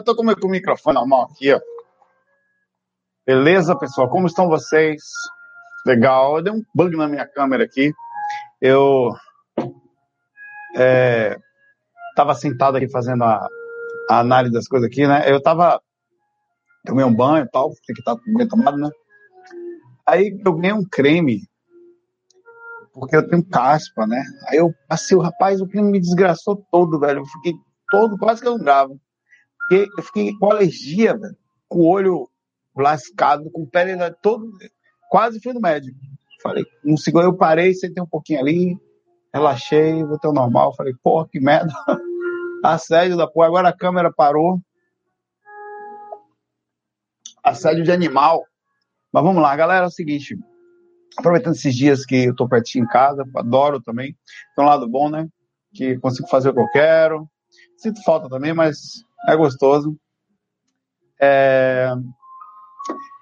Eu tô com o microfone normal aqui, ó. Beleza, pessoal? Como estão vocês? Legal. Eu dei um bug na minha câmera aqui. Eu é, tava sentado aqui fazendo a, a análise das coisas aqui, né? Eu tava tomei um banho e tal, tem que estar bem tomado, né? Aí eu ganhei um creme porque eu tenho caspa, né? Aí eu passei o rapaz, o creme me desgraçou todo, velho. Eu fiquei todo, quase que eu não gravo. Porque eu fiquei com alergia, velho. Com o olho lascado, com pele todo. Quase fui no médico. Falei, um segundo eu parei, sentei um pouquinho ali, relaxei, voltei ao normal. Falei, porra, que merda. Assédio da porra. Agora a câmera parou. Assédio de animal. Mas vamos lá, galera. É o seguinte. Aproveitando esses dias que eu tô pertinho em casa, adoro também. Tem um lado bom, né? Que consigo fazer o que eu quero. Sinto falta também, mas é gostoso. É,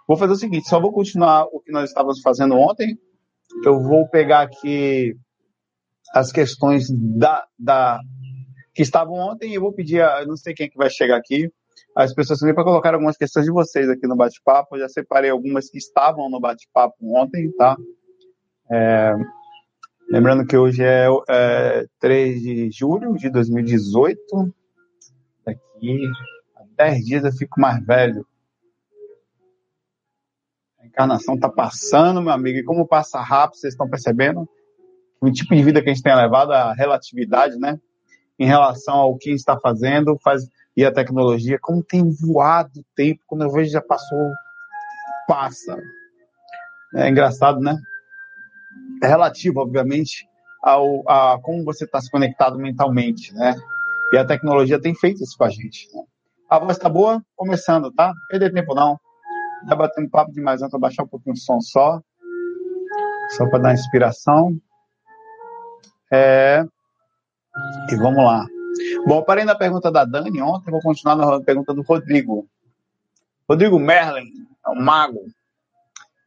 Vou fazer o seguinte, só vou continuar o que nós estávamos fazendo ontem. Eu vou pegar aqui as questões da, da que estavam ontem e vou pedir, a, não sei quem é que vai chegar aqui, as pessoas também para colocar algumas questões de vocês aqui no bate-papo. Já separei algumas que estavam no bate-papo ontem, tá? É, lembrando que hoje é, é 3 de julho de 2018. Daqui a 10 dias eu fico mais velho. A encarnação tá passando, meu amigo, e como passa rápido, vocês estão percebendo? O tipo de vida que a gente tem levado, a relatividade, né? Em relação ao que está fazendo, faz e a tecnologia, como tem voado o tempo, quando eu vejo já passou, passa. É engraçado, né? É relativo, obviamente, ao a como você está se conectado mentalmente, né? E a tecnologia tem feito isso com a gente. Né? A voz tá boa? Começando, tá? Perder tempo não. Tá batendo papo demais, não. Vou baixar um pouquinho o som só. Só para dar inspiração. É... E vamos lá. Bom, parei na pergunta da Dani ontem, vou continuar na pergunta do Rodrigo. Rodrigo Merlin, é um mago.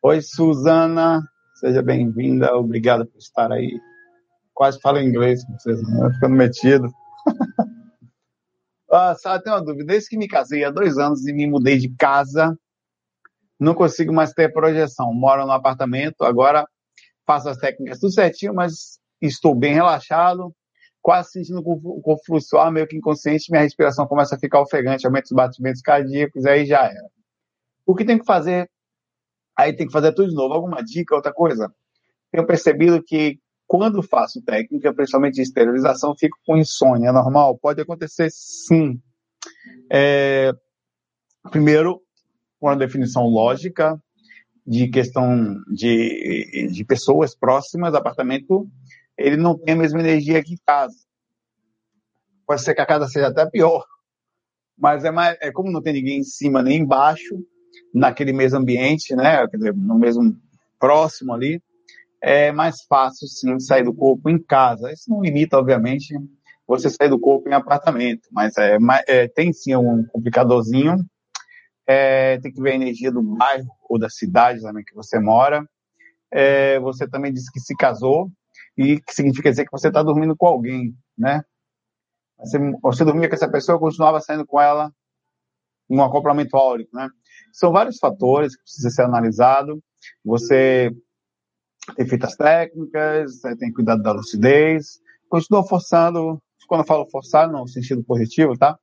Oi, Suzana, seja bem-vinda, obrigado por estar aí. Quase falo inglês com vocês, né? ficando metido. Ah, sabe, tem uma dúvida. Desde que me casei há dois anos e me mudei de casa, não consigo mais ter projeção. Moro no apartamento, agora faço as técnicas tudo certinho, mas estou bem relaxado, quase sentindo o corpo flutuar, meio que inconsciente, minha respiração começa a ficar ofegante, aumenta os batimentos cardíacos, aí já era. O que tem que fazer? Aí tem que fazer tudo de novo. Alguma dica, outra coisa? Tenho percebido que quando faço técnica, principalmente de esterilização, fico com insônia. Normal? Pode acontecer sim. É... Primeiro, uma definição lógica de questão de, de pessoas próximas, apartamento, ele não tem a mesma energia que casa. Pode ser que a casa seja até pior, mas é, mais, é como não tem ninguém em cima nem embaixo, naquele mesmo ambiente, né, no mesmo próximo ali, é mais fácil sim sair do corpo em casa. Isso não limita, obviamente, você sair do corpo em apartamento, mas é, é tem sim um complicadorzinho é, tem que ver a energia do bairro ou da cidade também que você mora. É, você também disse que se casou e que significa dizer que você está dormindo com alguém, né? Você, você dormia com essa pessoa, continuava saindo com ela um acoplamento áurico, né? São vários fatores que precisam ser analisados. Você tem feito as técnicas, tem cuidado da lucidez, continua forçando, quando eu falo forçar, no sentido positivo, tá?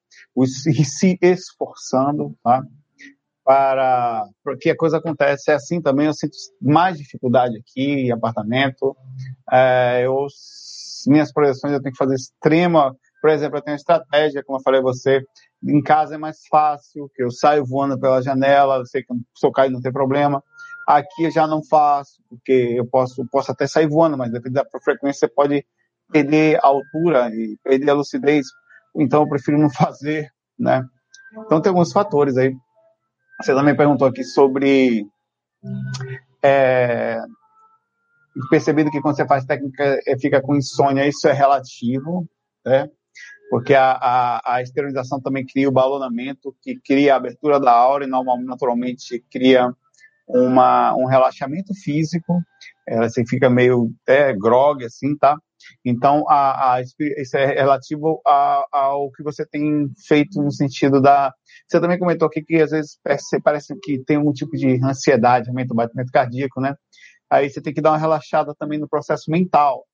Se, esforçando, tá? para porque a coisa acontece é assim também eu sinto mais dificuldade aqui em apartamento é, eu as minhas projeções eu tenho que fazer extrema, por exemplo, eu tenho estratégia, como eu falei a você, em casa é mais fácil, que eu saio voando pela janela, eu sei que se eu cair não tem problema. Aqui eu já não faço, porque eu posso, posso até sair voando, mas dependendo da frequência você pode perder a altura e perder a lucidez. Então eu prefiro não fazer, né? Então tem alguns fatores aí. Você também perguntou aqui sobre é, percebido que quando você faz técnica é, fica com insônia, isso é relativo, né? Porque a, a, a esterilização também cria o balonamento, que cria a abertura da aura e naturalmente cria uma, um relaxamento físico, é, você fica meio é, grog, assim, tá? Então, a, a, isso é relativo a, ao que você tem feito no sentido da. Você também comentou aqui que às vezes parece, parece que tem um tipo de ansiedade, aumento do batimento cardíaco, né? Aí você tem que dar uma relaxada também no processo mental,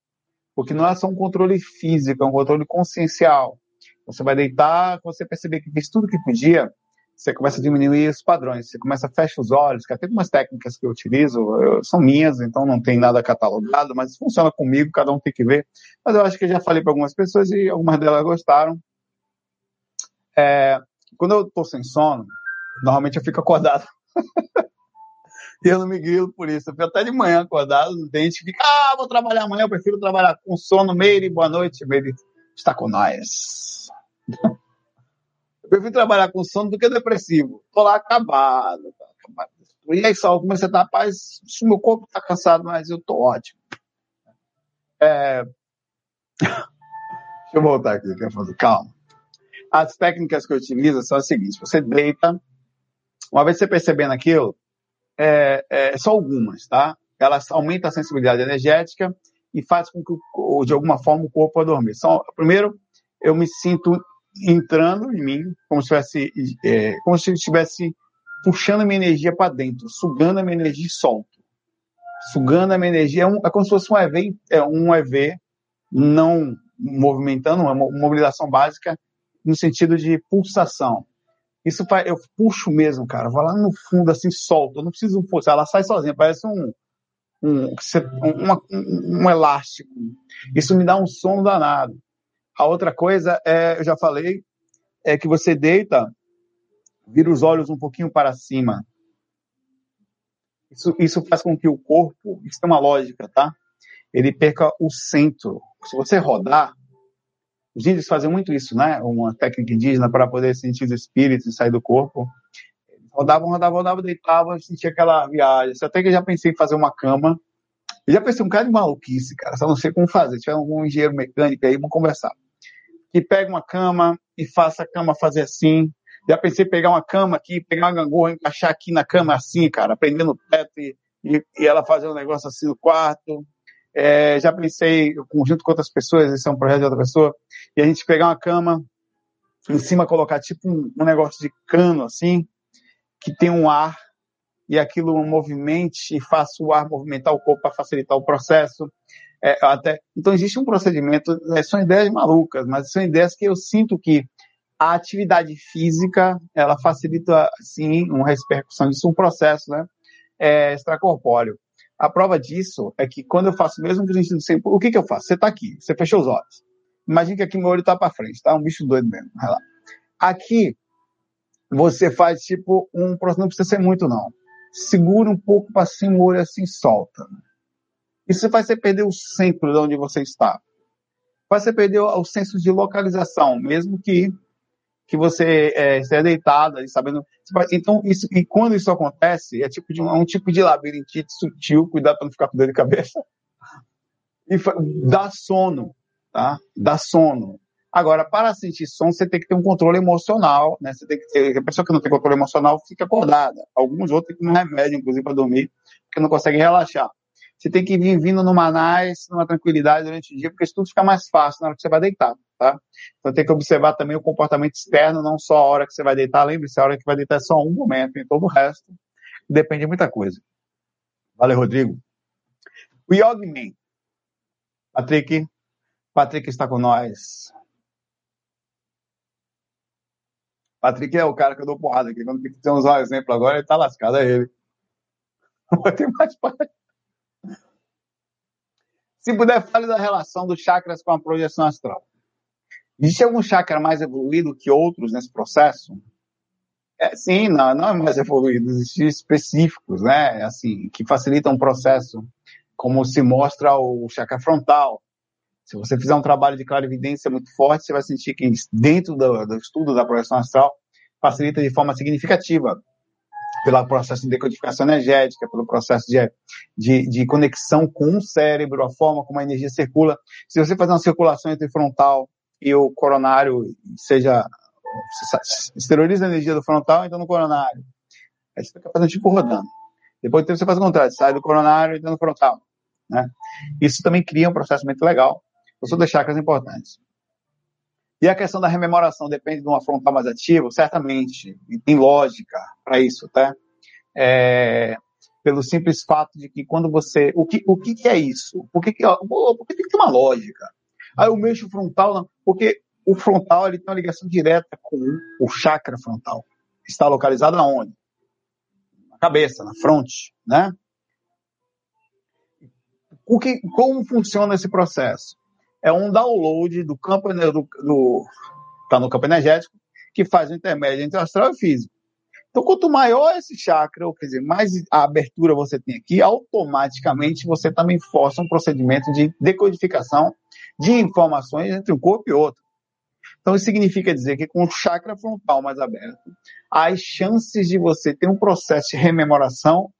porque não é só um controle físico, é um controle consciencial. Você vai deitar, você perceber que fez tudo que podia, você começa a diminuir os padrões, você começa a fechar os olhos, que até algumas técnicas que eu utilizo eu, são minhas, então não tem nada catalogado, mas funciona comigo, cada um tem que ver. Mas eu acho que eu já falei para algumas pessoas e algumas delas gostaram. É, quando eu estou sem sono, normalmente eu fico acordado. e eu não me grilo por isso. Eu fico até de manhã acordado, no dente, fica, ah, vou trabalhar amanhã, eu prefiro trabalhar com sono, Meire, boa noite, Meire está com nós. Eu prefiro trabalhar com sono do que depressivo. Tô lá acabado. Tá acabado. E aí, só, como você tá, rapaz, meu corpo tá cansado, mas eu tô ótimo. É... Deixa eu voltar aqui, quer fazer? Calma. As técnicas que eu utilizo são as seguintes: você deita, uma vez você percebendo aquilo, é, é, só algumas, tá? Elas aumentam a sensibilidade energética e faz com que, de alguma forma, o corpo adormeça. Primeiro, eu me sinto entrando em mim, como se estivesse, é, como se estivesse puxando a minha energia para dentro, sugando a minha energia e solto. Sugando a minha energia, é, um, é como se fosse um EV, é um EV não movimentando, uma mobilização básica no sentido de pulsação. Isso faz, eu puxo mesmo, cara, vou lá no fundo assim, solto, eu não preciso forçar, ela sai sozinha, parece um, um, um, um, um elástico. Isso me dá um sono danado. A outra coisa é, eu já falei, é que você deita, vira os olhos um pouquinho para cima. Isso, isso faz com que o corpo, isso tem uma lógica, tá? Ele perca o centro. Se você rodar, os índios fazem muito isso, né? Uma técnica indígena para poder sentir os espíritos e sair do corpo. Rodavam, rodavam, rodavam, deitavam, sentia aquela viagem. Até que eu já pensei em fazer uma cama. Eu já pensei um cara de maluquice, cara. Só não sei como fazer. Se tiver algum engenheiro mecânico aí, vamos conversar que pega uma cama e faça a cama fazer assim. Já pensei em pegar uma cama aqui, pegar uma gangorra, encaixar aqui na cama assim, cara, prender no teto e, e, e ela fazer um negócio assim no quarto. É, já pensei, junto com outras pessoas, esse é um projeto de outra pessoa, e a gente pegar uma cama, em cima colocar tipo um, um negócio de cano assim, que tem um ar, e aquilo movimente e faça o ar movimentar o corpo para facilitar o processo. É, até, então existe um procedimento, é, são ideias malucas, mas são ideias que eu sinto que a atividade física ela facilita sim uma repercussão disso, um processo, né, é, extracorpóreo. A prova disso é que quando eu faço mesmo que gente sempre, o que que eu faço? Você está aqui, você fechou os olhos. Imagina que aqui meu olho está para frente, tá? Um bicho doido mesmo. Aqui você faz tipo um, não precisa ser muito não. Segura um pouco para cima o olho assim solta. Isso faz você perder o centro de onde você está. Faz você perder o senso de localização, mesmo que que você é, esteja deitado ali, sabendo. Então, isso, e quando isso acontece, é, tipo de um, é um tipo de labirintite sutil, cuidado para não ficar com dor de cabeça, e dá sono, tá? Dá sono. Agora, para sentir sono, você tem que ter um controle emocional, né? Você tem que ter, a pessoa que não tem controle emocional fica acordada. Alguns outros têm um remédio, inclusive, para dormir, porque não conseguem relaxar. Você tem que vir vindo numa nice, numa tranquilidade durante o dia, porque isso tudo fica mais fácil na hora que você vai deitar, tá? Então tem que observar também o comportamento externo, não só a hora que você vai deitar. Lembre-se, a hora que vai deitar é só um momento, e todo o resto depende de muita coisa. Valeu, Rodrigo. O Yogman. Patrick. Patrick está com nós. Patrick é o cara que eu dou porrada aqui. Quando tem que usar um exemplo agora, ele tá lascado, é ele. Não vai ter mais pai. Se puder, fale da relação dos chakras com a projeção astral. Existe algum chakra mais evoluído que outros nesse processo? É, sim, não, não é mais evoluído, existem específicos, né? Assim, que facilitam o processo, como se mostra o chakra frontal. Se você fizer um trabalho de clarividência muito forte, você vai sentir que dentro do, do estudo da projeção astral facilita de forma significativa pelo processo de decodificação energética, pelo processo de, de, de, conexão com o cérebro, a forma como a energia circula. Se você fazer uma circulação entre o frontal e o coronário, seja esteriliza a energia do frontal, entra no coronário. Aí você fica fazendo tipo rodando. Depois você faz o contrário, sai do coronário e entra no frontal. Né? Isso também cria um processo muito legal. São das chakras importantes. E a questão da rememoração depende de uma frontal mais ativa, certamente, e tem lógica para isso, tá? É, pelo simples fato de que quando você. O que, o que, que é isso? Por que, que, por que tem que ter uma lógica? Aí eu mexo o frontal, não, porque o frontal ele tem uma ligação direta com o chakra frontal. Está localizado aonde? Na cabeça, na fronte, né? O que, como funciona esse processo? É um download do campo do, do tá no campo energético que faz o intermédio entre o astral e o físico. Então, quanto maior esse chakra, ou quer dizer, mais a abertura você tem aqui, automaticamente você também força um procedimento de decodificação de informações entre um corpo e outro. Então, isso significa dizer que com o chakra frontal mais aberto, as chances de você ter um processo de rememoração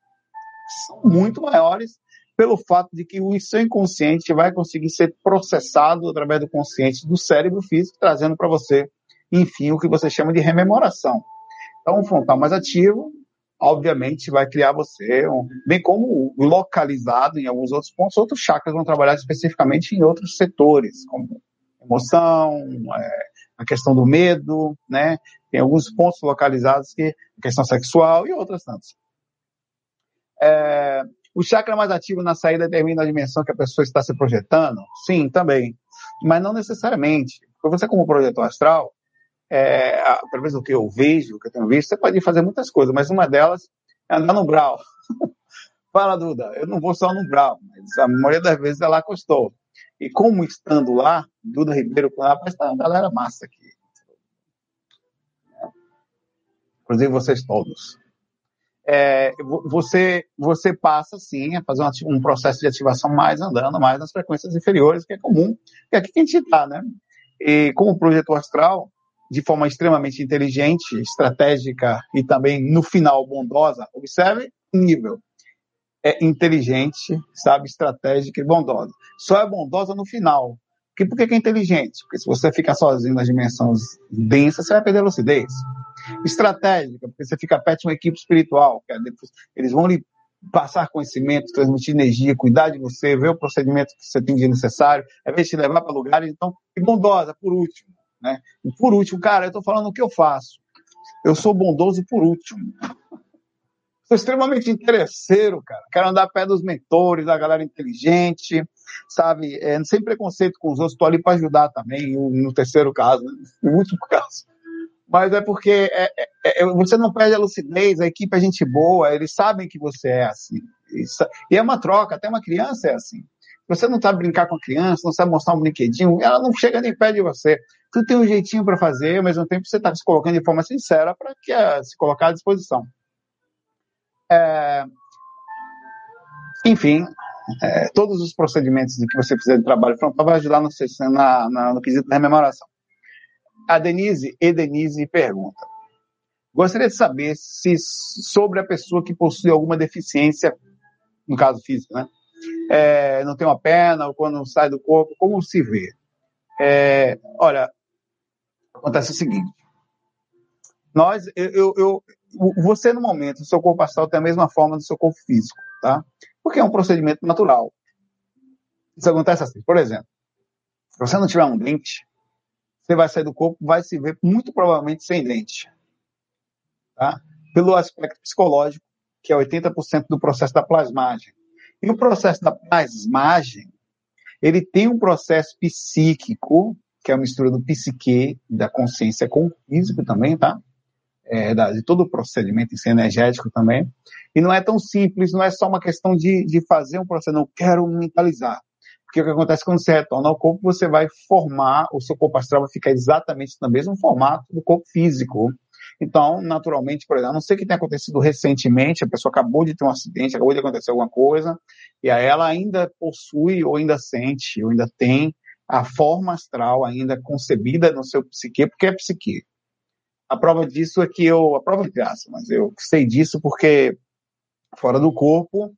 são muito maiores pelo fato de que o seu inconsciente vai conseguir ser processado através do consciente do cérebro físico, trazendo para você, enfim, o que você chama de rememoração. Então, um frontal mais ativo, obviamente, vai criar você, um, bem como localizado em alguns outros pontos, outros chakras vão trabalhar especificamente em outros setores, como emoção, é, a questão do medo, né? Tem alguns pontos localizados que a questão sexual e outras tantas. É, o chakra mais ativo na saída determina a dimensão que a pessoa está se projetando? Sim, também. Mas não necessariamente. Porque você, como projetor astral, é, pelo menos o que eu vejo, o que eu tenho visto, você pode fazer muitas coisas, mas uma delas é andar no brau. Fala, Duda, eu não vou só no brau, mas a maioria das vezes ela acostou. E como estando lá, Duda Ribeiro, rapaz, tá uma galera massa aqui. Inclusive vocês todos. É, você, você passa, sim, a fazer um, um, processo de ativação mais andando, mais nas frequências inferiores, que é comum, que é aqui que a gente está, né? E como projeto astral, de forma extremamente inteligente, estratégica e também, no final, bondosa, observe o nível é inteligente, sabe, estratégica e bondosa. Só é bondosa no final. Porque, por que é inteligente? Porque se você ficar sozinho nas dimensões densas, você vai perder lucidez. Estratégica, porque você fica perto de uma equipe espiritual, é eles vão lhe passar conhecimento, transmitir energia, cuidar de você, ver o procedimento que você tem de necessário, às vezes te levar para lugares, então, e bondosa, por último, né? E por último, cara, eu estou falando o que eu faço. Eu sou bondoso por último. Sou extremamente interesseiro, cara. Quero andar perto dos mentores, da galera inteligente, sabe? É, sem preconceito com os outros. Estou ali para ajudar também, no terceiro caso, né? no último caso. Mas é porque é, é, é, você não perde a lucidez, a equipe é gente boa, eles sabem que você é assim. E é uma troca, até uma criança é assim. Você não sabe brincar com a criança, não sabe mostrar um brinquedinho, ela não chega nem perto de você. Tu tem um jeitinho para fazer, ao mesmo tempo você está se colocando de forma sincera para que se colocar à disposição. É, enfim, é, todos os procedimentos que você fizer de trabalho frontal vai ajudar no, na, na, no quesito da rememoração. A Denise, e Denise pergunta, gostaria de saber se sobre a pessoa que possui alguma deficiência, no caso físico, né? É, não tem uma perna, ou quando sai do corpo, como se vê? É, olha, acontece o seguinte, nós, eu, eu, você no momento, o seu corpo astral tem a mesma forma do seu corpo físico, tá? Porque é um procedimento natural. Isso acontece assim, por exemplo, se você não tiver um dente, você vai sair do corpo, vai se ver muito provavelmente sem dente, tá? Pelo aspecto psicológico, que é 80% do processo da plasmagem. E o processo da plasmagem, ele tem um processo psíquico, que é a mistura do psique, da consciência com o físico também, tá? é, de todo o procedimento em si energético também. E não é tão simples, não é só uma questão de, de fazer um processo, não quero mentalizar. Porque o que acontece quando você retorna ao corpo, você vai formar, o seu corpo astral vai ficar exatamente no mesmo formato do corpo físico. Então, naturalmente, por exemplo, a não sei o que tenha acontecido recentemente, a pessoa acabou de ter um acidente, acabou de acontecer alguma coisa, e aí ela ainda possui, ou ainda sente, ou ainda tem a forma astral ainda concebida no seu psique, porque é psique. A prova disso é que eu, a prova de graça, mas eu sei disso porque fora do corpo,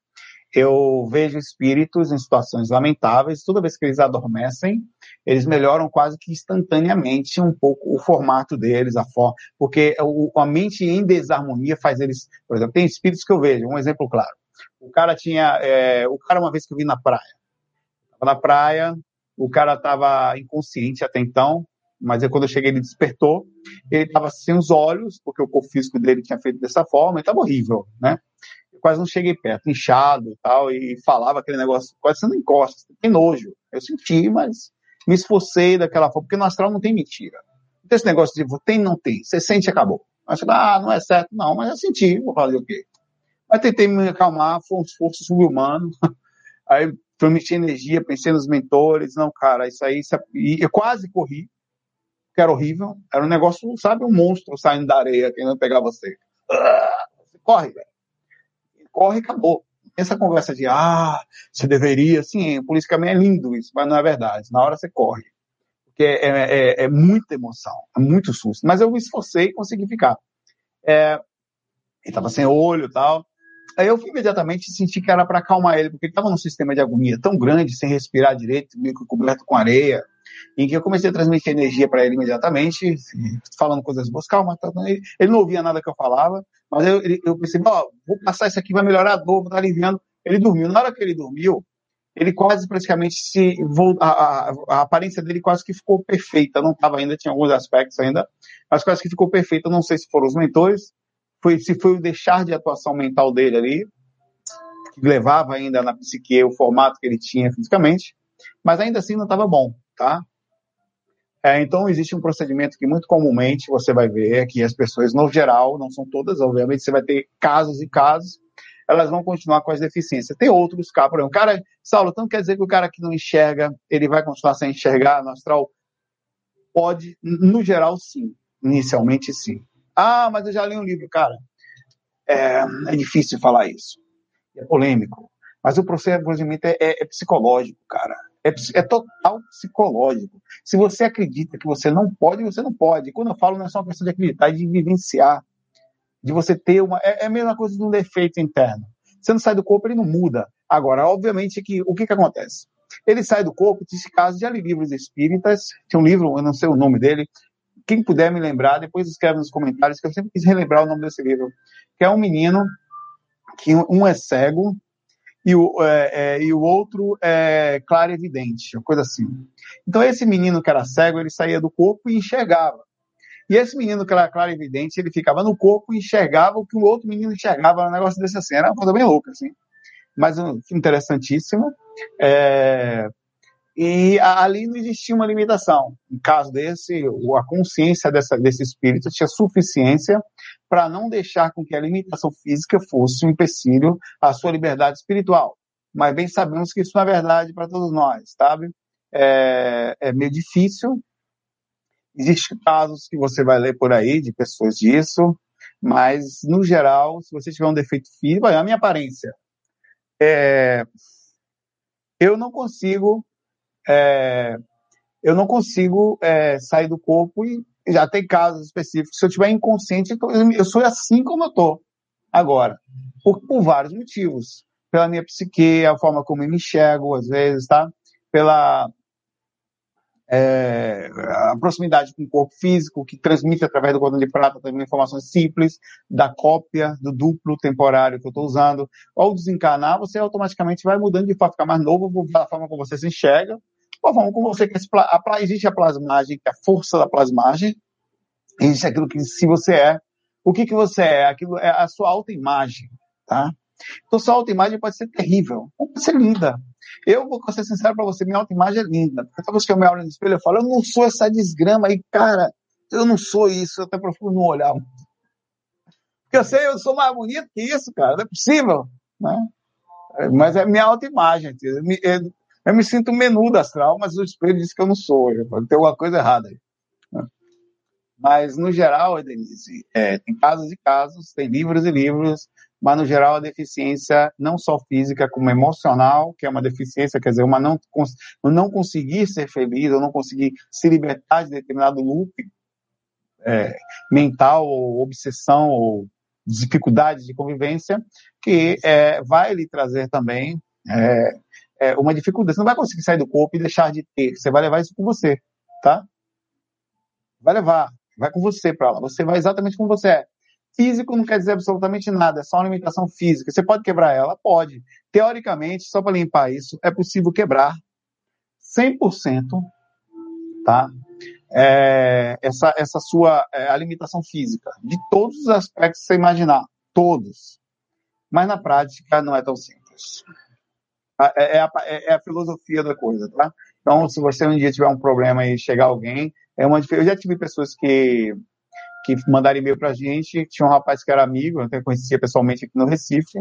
eu vejo espíritos em situações lamentáveis, toda vez que eles adormecem, eles melhoram quase que instantaneamente um pouco o formato deles, a forma, porque a mente em desarmonia faz eles, por exemplo, tem espíritos que eu vejo, um exemplo claro. O cara tinha, é, o cara uma vez que eu vi na praia, na praia, o cara estava inconsciente até então, mas quando eu cheguei ele despertou, ele estava sem os olhos, porque o corpo físico dele tinha feito dessa forma, estava horrível, né? Eu quase não cheguei perto, inchado e tal, e falava aquele negócio, quase não encosta, tem nojo. Eu senti, mas me esforcei daquela forma, porque no astral não tem mentira. Não tem esse negócio de tem, não tem, você sente acabou. Mas, ah, não é certo, não, mas eu senti, vou fazer o quê? Mas tentei me acalmar, foi um esforço subhumano. Aí prometi energia, pensei nos mentores, não, cara, isso aí, isso é... e eu quase corri, que era horrível, era um negócio, sabe, um monstro saindo da areia, querendo pegar. Você corre, velho. Corre e acabou. Essa conversa de, ah, você deveria, sim, politicamente é lindo isso, mas não é verdade. Na hora você corre. Porque é, é, é muita emoção, é muito susto. Mas eu me esforcei e consegui ficar. É, ele tava sem olho e tal. Aí eu imediatamente senti que era para acalmar ele, porque ele estava num sistema de agonia tão grande, sem respirar direito, meio que coberto com areia, em que eu comecei a transmitir energia para ele imediatamente, falando coisas boas, calma, tá, ele, ele, não ouvia nada que eu falava, mas eu, eu pensei, ó, vou passar isso aqui, vai melhorar a dor, estar aliviando. Ele dormiu. Na hora que ele dormiu, ele quase praticamente se. A, a, a aparência dele quase que ficou perfeita. Não estava ainda, tinha alguns aspectos ainda, mas quase que ficou perfeita. Não sei se foram os mentores, foi, se foi o deixar de atuação mental dele ali, que levava ainda na psique o formato que ele tinha fisicamente, mas ainda assim não estava bom, tá? É, então existe um procedimento que muito comumente você vai ver que as pessoas, no geral, não são todas, obviamente você vai ter casos e casos, elas vão continuar com as deficiências. Tem outros casos, por exemplo, o cara, Saulo, então quer dizer que o cara que não enxerga, ele vai continuar sem enxergar no astral? Pode, no geral, sim. Inicialmente, sim. Ah, mas eu já li um livro, cara. É, é difícil falar isso. É polêmico. Mas o procedimento é, é, é psicológico, cara. É, é, total psicológico. Se você acredita que você não pode, você não pode. quando eu falo, não é só uma questão de acreditar, é de vivenciar. De você ter uma. É, é, a mesma coisa de um defeito interno. Você não sai do corpo, ele não muda. Agora, obviamente, que o que, que acontece? Ele sai do corpo, nesse caso, já li livros espíritas. Tinha um livro, eu não sei o nome dele, quem puder me lembrar, depois escreve nos comentários, que eu sempre quis relembrar o nome desse livro, que é um menino que um é cego e o, é, é, e o outro é claro evidente, uma coisa assim. Então esse menino que era cego, ele saía do corpo e enxergava. E esse menino que era claro evidente, ele ficava no corpo e enxergava o que o outro menino enxergava, um negócio desse assim, era uma coisa bem louca, assim. Mas interessantíssimo. É, e ali não existia uma limitação. No caso desse, a consciência dessa, desse espírito tinha suficiência para não deixar com que a limitação física fosse um empecilho à sua liberdade espiritual. Mas bem sabemos que isso não é verdade para todos nós, sabe? É, é meio difícil. Existem casos que você vai ler por aí de pessoas disso, mas no geral, se você tiver um defeito físico, a minha aparência, é, eu não consigo é, eu não consigo é, sair do corpo e já tem casos específicos. Se eu estiver inconsciente, eu sou assim como eu estou agora, por, por, vários motivos. Pela minha psique, a forma como eu me enxergo, às vezes, tá? Pela é, a proximidade com o corpo físico, que transmite através do cordão de prata também informações simples da cópia, do duplo temporário que eu estou usando. Ao desencarnar, você automaticamente vai mudando de forma, ficar mais novo, da forma como você se enxerga, Pô, com você que a, existe a plasmagem, que é a força da plasmagem, existe aquilo que se você é. O que, que você é? Aquilo é a sua autoimagem, tá? Então, sua autoimagem pode ser terrível, pode ser linda. Eu vou ser sincero para você, minha autoimagem é linda. Toda vez que eu me olho no espelho, eu falo, eu não sou essa desgrama aí, cara. Eu não sou isso, eu até profundo no olhar. Porque eu sei, eu sou mais bonito que isso, cara. Não é possível, né? Mas é minha autoimagem. Eu me sinto menudo astral, mas o espelho diz que eu não sou. Tem alguma coisa errada aí. Mas, no geral, Denise, é, tem casos e casos, tem livros e livros, mas, no geral, a deficiência não só física, como emocional, que é uma deficiência, quer dizer, uma não, não conseguir ser feliz, ou não conseguir se libertar de determinado loop é, mental, ou obsessão, ou dificuldade de convivência, que é, vai lhe trazer também é, é, uma dificuldade. Você não vai conseguir sair do corpo e deixar de ter. Você vai levar isso com você, tá? Vai levar, vai com você para lá. Você vai exatamente como você é. Físico não quer dizer absolutamente nada, é só uma limitação física. Você pode quebrar ela? Pode. Teoricamente, só para limpar isso, é possível quebrar 100%, tá? É, essa, essa sua é, a limitação física, de todos os aspectos que você imaginar, todos. Mas na prática não é tão simples. É, é, a, é, a, filosofia da coisa, tá? Então, se você um dia tiver um problema e chegar alguém, é uma Eu já tive pessoas que que mandaram e-mail para a gente. Tinha um rapaz que era amigo, eu até conhecia pessoalmente aqui no Recife.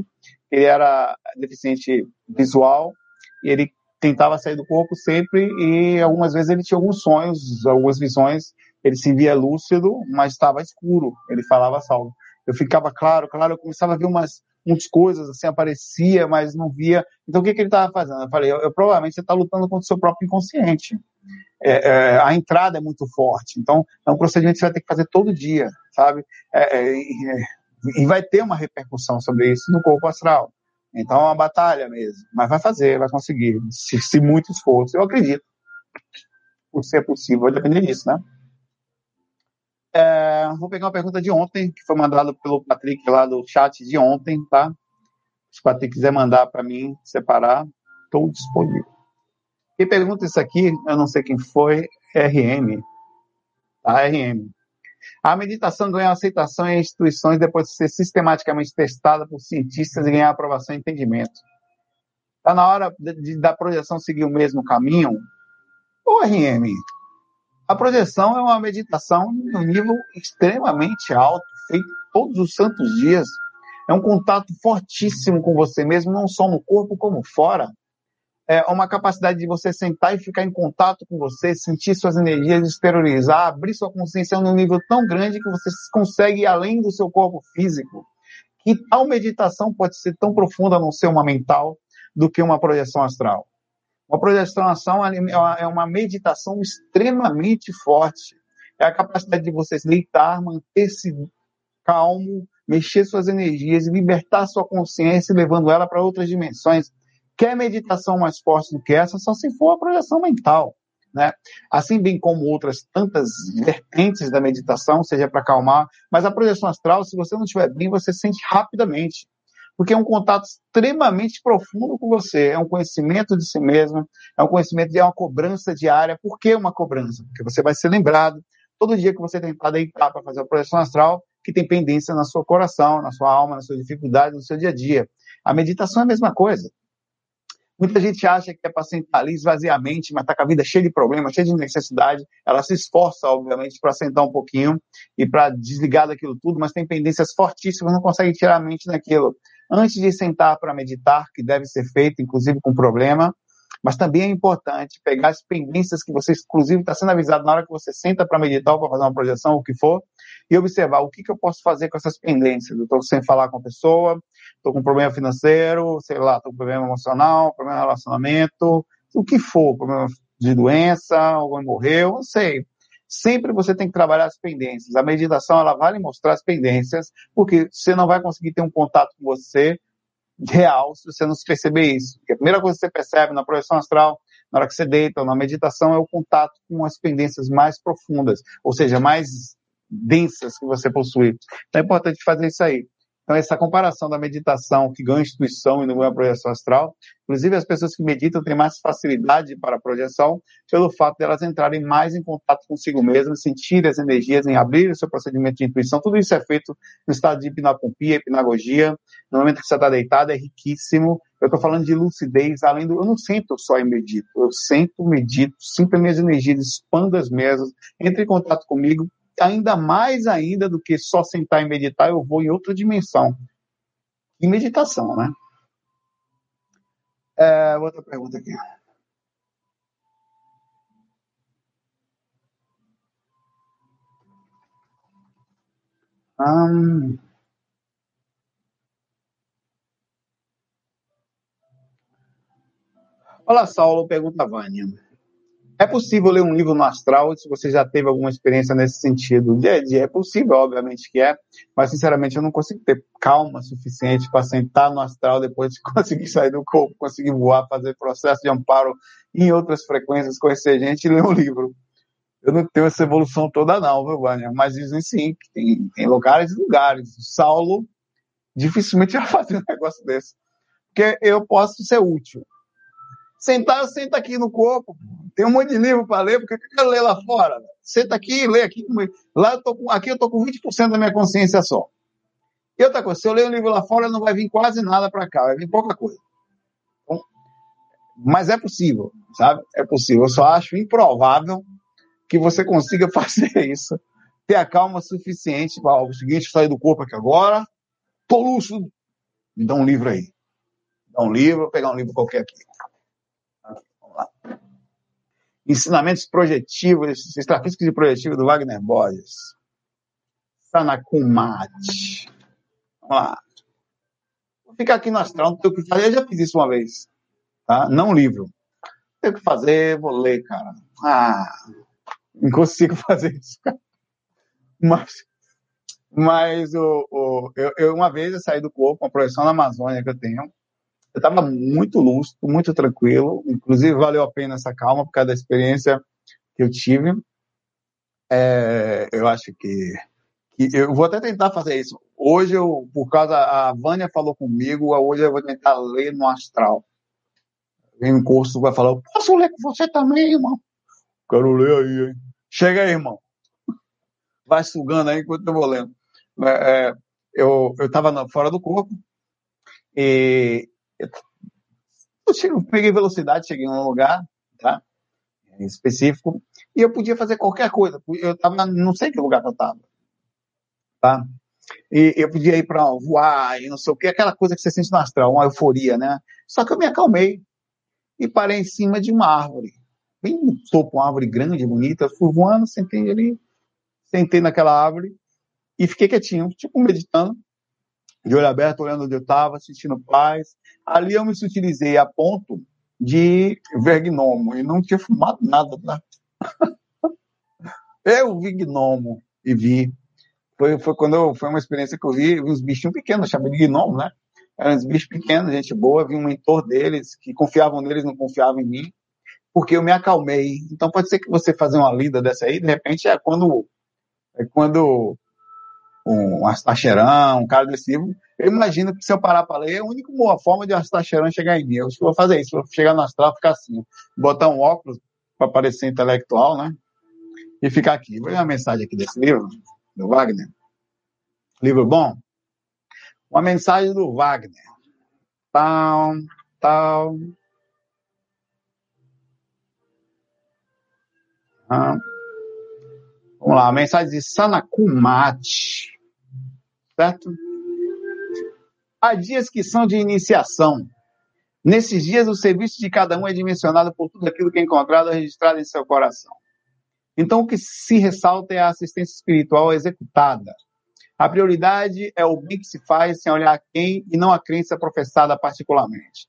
Ele era deficiente visual e ele tentava sair do corpo sempre e algumas vezes ele tinha alguns sonhos, algumas visões. Ele se via lúcido, mas estava escuro. Ele falava salvo. Eu ficava claro, claro, eu começava a ver umas, umas coisas assim, aparecia, mas não via. Então o que, que ele estava fazendo? Eu falei, eu, eu provavelmente você está lutando contra o seu próprio inconsciente é, é, a entrada é muito forte. Então, é um procedimento que você vai ter que fazer todo dia, sabe? É, é e vai ter uma repercussão sobre isso no corpo astral. Então, é uma batalha mesmo. Mas vai fazer, vai conseguir, se, se muito esforço. Eu acredito. Por ser possível, vai depender disso, né? É, vou pegar uma pergunta de ontem, que foi mandada pelo Patrick lá do chat de ontem, tá? Se o Patrick quiser mandar para mim, separar, estou disponível. Quem pergunta isso aqui, eu não sei quem foi, RM. A RM. A meditação ganhou aceitação em instituições depois de ser sistematicamente testada por cientistas e ganhar aprovação e entendimento. Está na hora de, de, da projeção seguir o mesmo caminho? Ô, RM, a projeção é uma meditação num nível extremamente alto, feito todos os santos dias. É um contato fortíssimo com você mesmo, não só no corpo, como fora é, uma capacidade de você sentar e ficar em contato com você, sentir suas energias, exteriorizar, abrir sua consciência num nível tão grande que você consegue ir além do seu corpo físico. Que tal meditação pode ser tão profunda não ser uma mental do que uma projeção astral? Uma projeção astral é uma meditação extremamente forte. É a capacidade de você se deitar, manter-se calmo, mexer suas energias, libertar sua consciência, levando ela para outras dimensões Quer meditação mais forte do que essa, só se for a projeção mental. Né? Assim bem como outras tantas vertentes da meditação, seja para acalmar, mas a projeção astral, se você não estiver bem, você sente rapidamente, porque é um contato extremamente profundo com você, é um conhecimento de si mesmo, é um conhecimento de é uma cobrança diária. Por que uma cobrança? Porque você vai ser lembrado todo dia que você tentar deitar para fazer a projeção astral, que tem pendência na sua coração, na sua alma, na sua dificuldade, no seu dia a dia. A meditação é a mesma coisa. Muita gente acha que é para sentar ali esvaziamente, mas está com a vida cheia de problemas, cheia de necessidade. Ela se esforça, obviamente, para sentar um pouquinho e para desligar daquilo tudo, mas tem pendências fortíssimas, não consegue tirar a mente daquilo. Antes de sentar para meditar, que deve ser feito, inclusive com problema, mas também é importante pegar as pendências que você, inclusive, está sendo avisado na hora que você senta para meditar ou para fazer uma projeção, o que for, e observar o que, que eu posso fazer com essas pendências. Eu estou sem falar com a pessoa, estou com problema financeiro, sei lá, estou com problema emocional, problema de relacionamento, o que for, problema de doença, alguém morreu, não sei. Sempre você tem que trabalhar as pendências. A meditação, ela vai lhe mostrar as pendências, porque você não vai conseguir ter um contato com você real se você não se perceber isso. Porque a primeira coisa que você percebe na projeção astral, na hora que você deita ou na meditação, é o contato com as pendências mais profundas, ou seja, mais densas que você possui. Então é importante fazer isso aí. Então, essa comparação da meditação que ganha instituição e não ganha projeção astral, inclusive as pessoas que meditam têm mais facilidade para a projeção pelo fato de elas entrarem mais em contato consigo mesmas, sentir as energias, em abrir o seu procedimento de intuição. Tudo isso é feito no estado de hipnocompia, hipnagogia. No momento que você está deitado, é riquíssimo. Eu estou falando de lucidez, além do. Eu não sento só e medito. Eu sento, medito, sinto as minhas energias, expando as mesas, entre em contato comigo, ainda mais ainda do que só sentar e meditar, eu vou em outra dimensão. E meditação, né? É, outra pergunta aqui. Hum. Olá, Saulo, pergunta a Vânia. É possível ler um livro no astral se você já teve alguma experiência nesse sentido? É possível, obviamente que é, mas sinceramente eu não consigo ter calma suficiente para sentar no astral depois de conseguir sair do corpo, conseguir voar, fazer processo de amparo em outras frequências, conhecer gente e ler um livro. Eu não tenho essa evolução toda não, viu, Vânia? Mas dizem sim, que tem, tem lugares e lugares. O Saulo dificilmente vai fazer um negócio desse. Porque eu posso ser útil. Sentar, eu sento aqui no corpo. Tem um monte de livro para ler, porque eu quero ler lá fora. Senta aqui, lê aqui. Lá eu tô com, aqui eu tô com 20% da minha consciência só. E outra coisa, se eu ler um livro lá fora, não vai vir quase nada para cá, vai vir pouca coisa. Então, mas é possível, sabe? É possível. Eu só acho improvável que você consiga fazer isso. Ter a calma suficiente para o seguinte, sair do corpo aqui agora. Tô lúcido. Me dá um livro aí. Me dá um livro, vou pegar um livro qualquer aqui. Ensinamentos projetivos, extrafísicos e projetivos do Wagner Borges. Sanakumati. Vamos lá. Vou ficar aqui no astral, não tenho o que fazer. Eu já fiz isso uma vez. Tá? Não livro. Não tenho o que fazer, vou ler, cara. Ah, não consigo fazer isso, cara. Mas, mas o, o, eu, eu, uma vez eu saí do corpo, uma projeção na Amazônia que eu tenho. Eu estava muito lúcido, muito tranquilo. Inclusive, valeu a pena essa calma por causa da experiência que eu tive. É, eu acho que, que, eu vou até tentar fazer isso. Hoje, eu, por causa a Vânia falou comigo, hoje eu vou tentar ler no astral. Vem um curso vai falar, posso ler com você também, irmão? Quero ler aí, hein? Chega aí, irmão. Vai sugando aí enquanto eu vou lendo. É, é eu estava fora do corpo e eu cheguei, peguei velocidade, cheguei em um lugar, tá? Específico, e eu podia fazer qualquer coisa. Eu estava, não sei que lugar que eu estava, tá? E eu podia ir para voar e não sei o que, aquela coisa que você sente no astral, uma euforia, né? Só que eu me acalmei e parei em cima de uma árvore bem no topo, uma árvore grande, bonita. Fui voando, sentei ali, sentei naquela árvore e fiquei quietinho, tipo meditando, de olho aberto, olhando onde eu estava, sentindo paz. Ali eu me sutilizei a ponto de ver gnomo e não tinha fumado nada. Né? eu vi gnomo e vi. Foi, foi quando eu, foi uma experiência que eu vi, vi uns bichinhos pequenos, chamei de gnomo, né? Eram uns bichos pequenos, gente boa, vi um mentor deles, que confiavam neles, não confiavam em mim porque eu me acalmei. Então pode ser que você fazer uma lida dessa aí, de repente é quando é quando um astaxerão, um cara desse livro, eu imagino que se eu parar para ler, a única forma de um astaxerão chegar em mim. Eu vou fazer isso, vou chegar no astral ficar assim, botar um óculos para parecer intelectual, né? E ficar aqui. Vou ler uma mensagem aqui desse livro, do Wagner. Livro bom? Uma mensagem do Wagner. Tal, tal, Ah, vamos lá, a mensagem de Sanakumati. Certo? Há dias que são de iniciação. Nesses dias, o serviço de cada um é dimensionado por tudo aquilo que é encontrado registrado em seu coração. Então, o que se ressalta é a assistência espiritual executada. A prioridade é o bem que se faz sem olhar a quem e não a crença professada particularmente.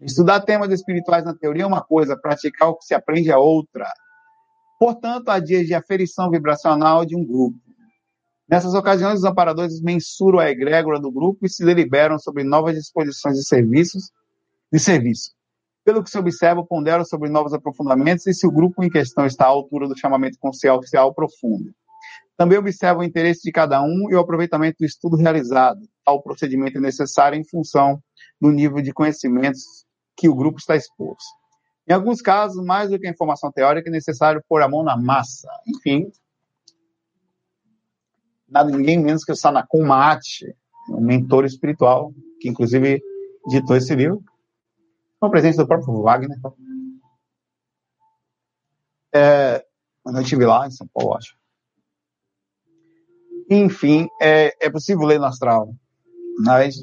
Estudar temas espirituais na teoria é uma coisa, praticar o que se aprende é outra. Portanto, há dias de aferição vibracional de um grupo. Nessas ocasiões, os amparadores mensuram a egrégora do grupo e se deliberam sobre novas disposições de serviços de serviço. Pelo que se observa, ponderam sobre novos aprofundamentos e se o grupo em questão está à altura do chamamento consciencial profundo. Também observa o interesse de cada um e o aproveitamento do estudo realizado, ao procedimento necessário em função do nível de conhecimentos que o grupo está exposto. Em alguns casos, mais do que a informação teórica, é necessário pôr a mão na massa. Enfim, nada ninguém menos que o Sanakun Mate, um mentor espiritual, que inclusive ditou esse livro, com a presença do próprio Wagner. É, eu estive lá em São Paulo, acho. Enfim, é, é possível ler no astral, mas,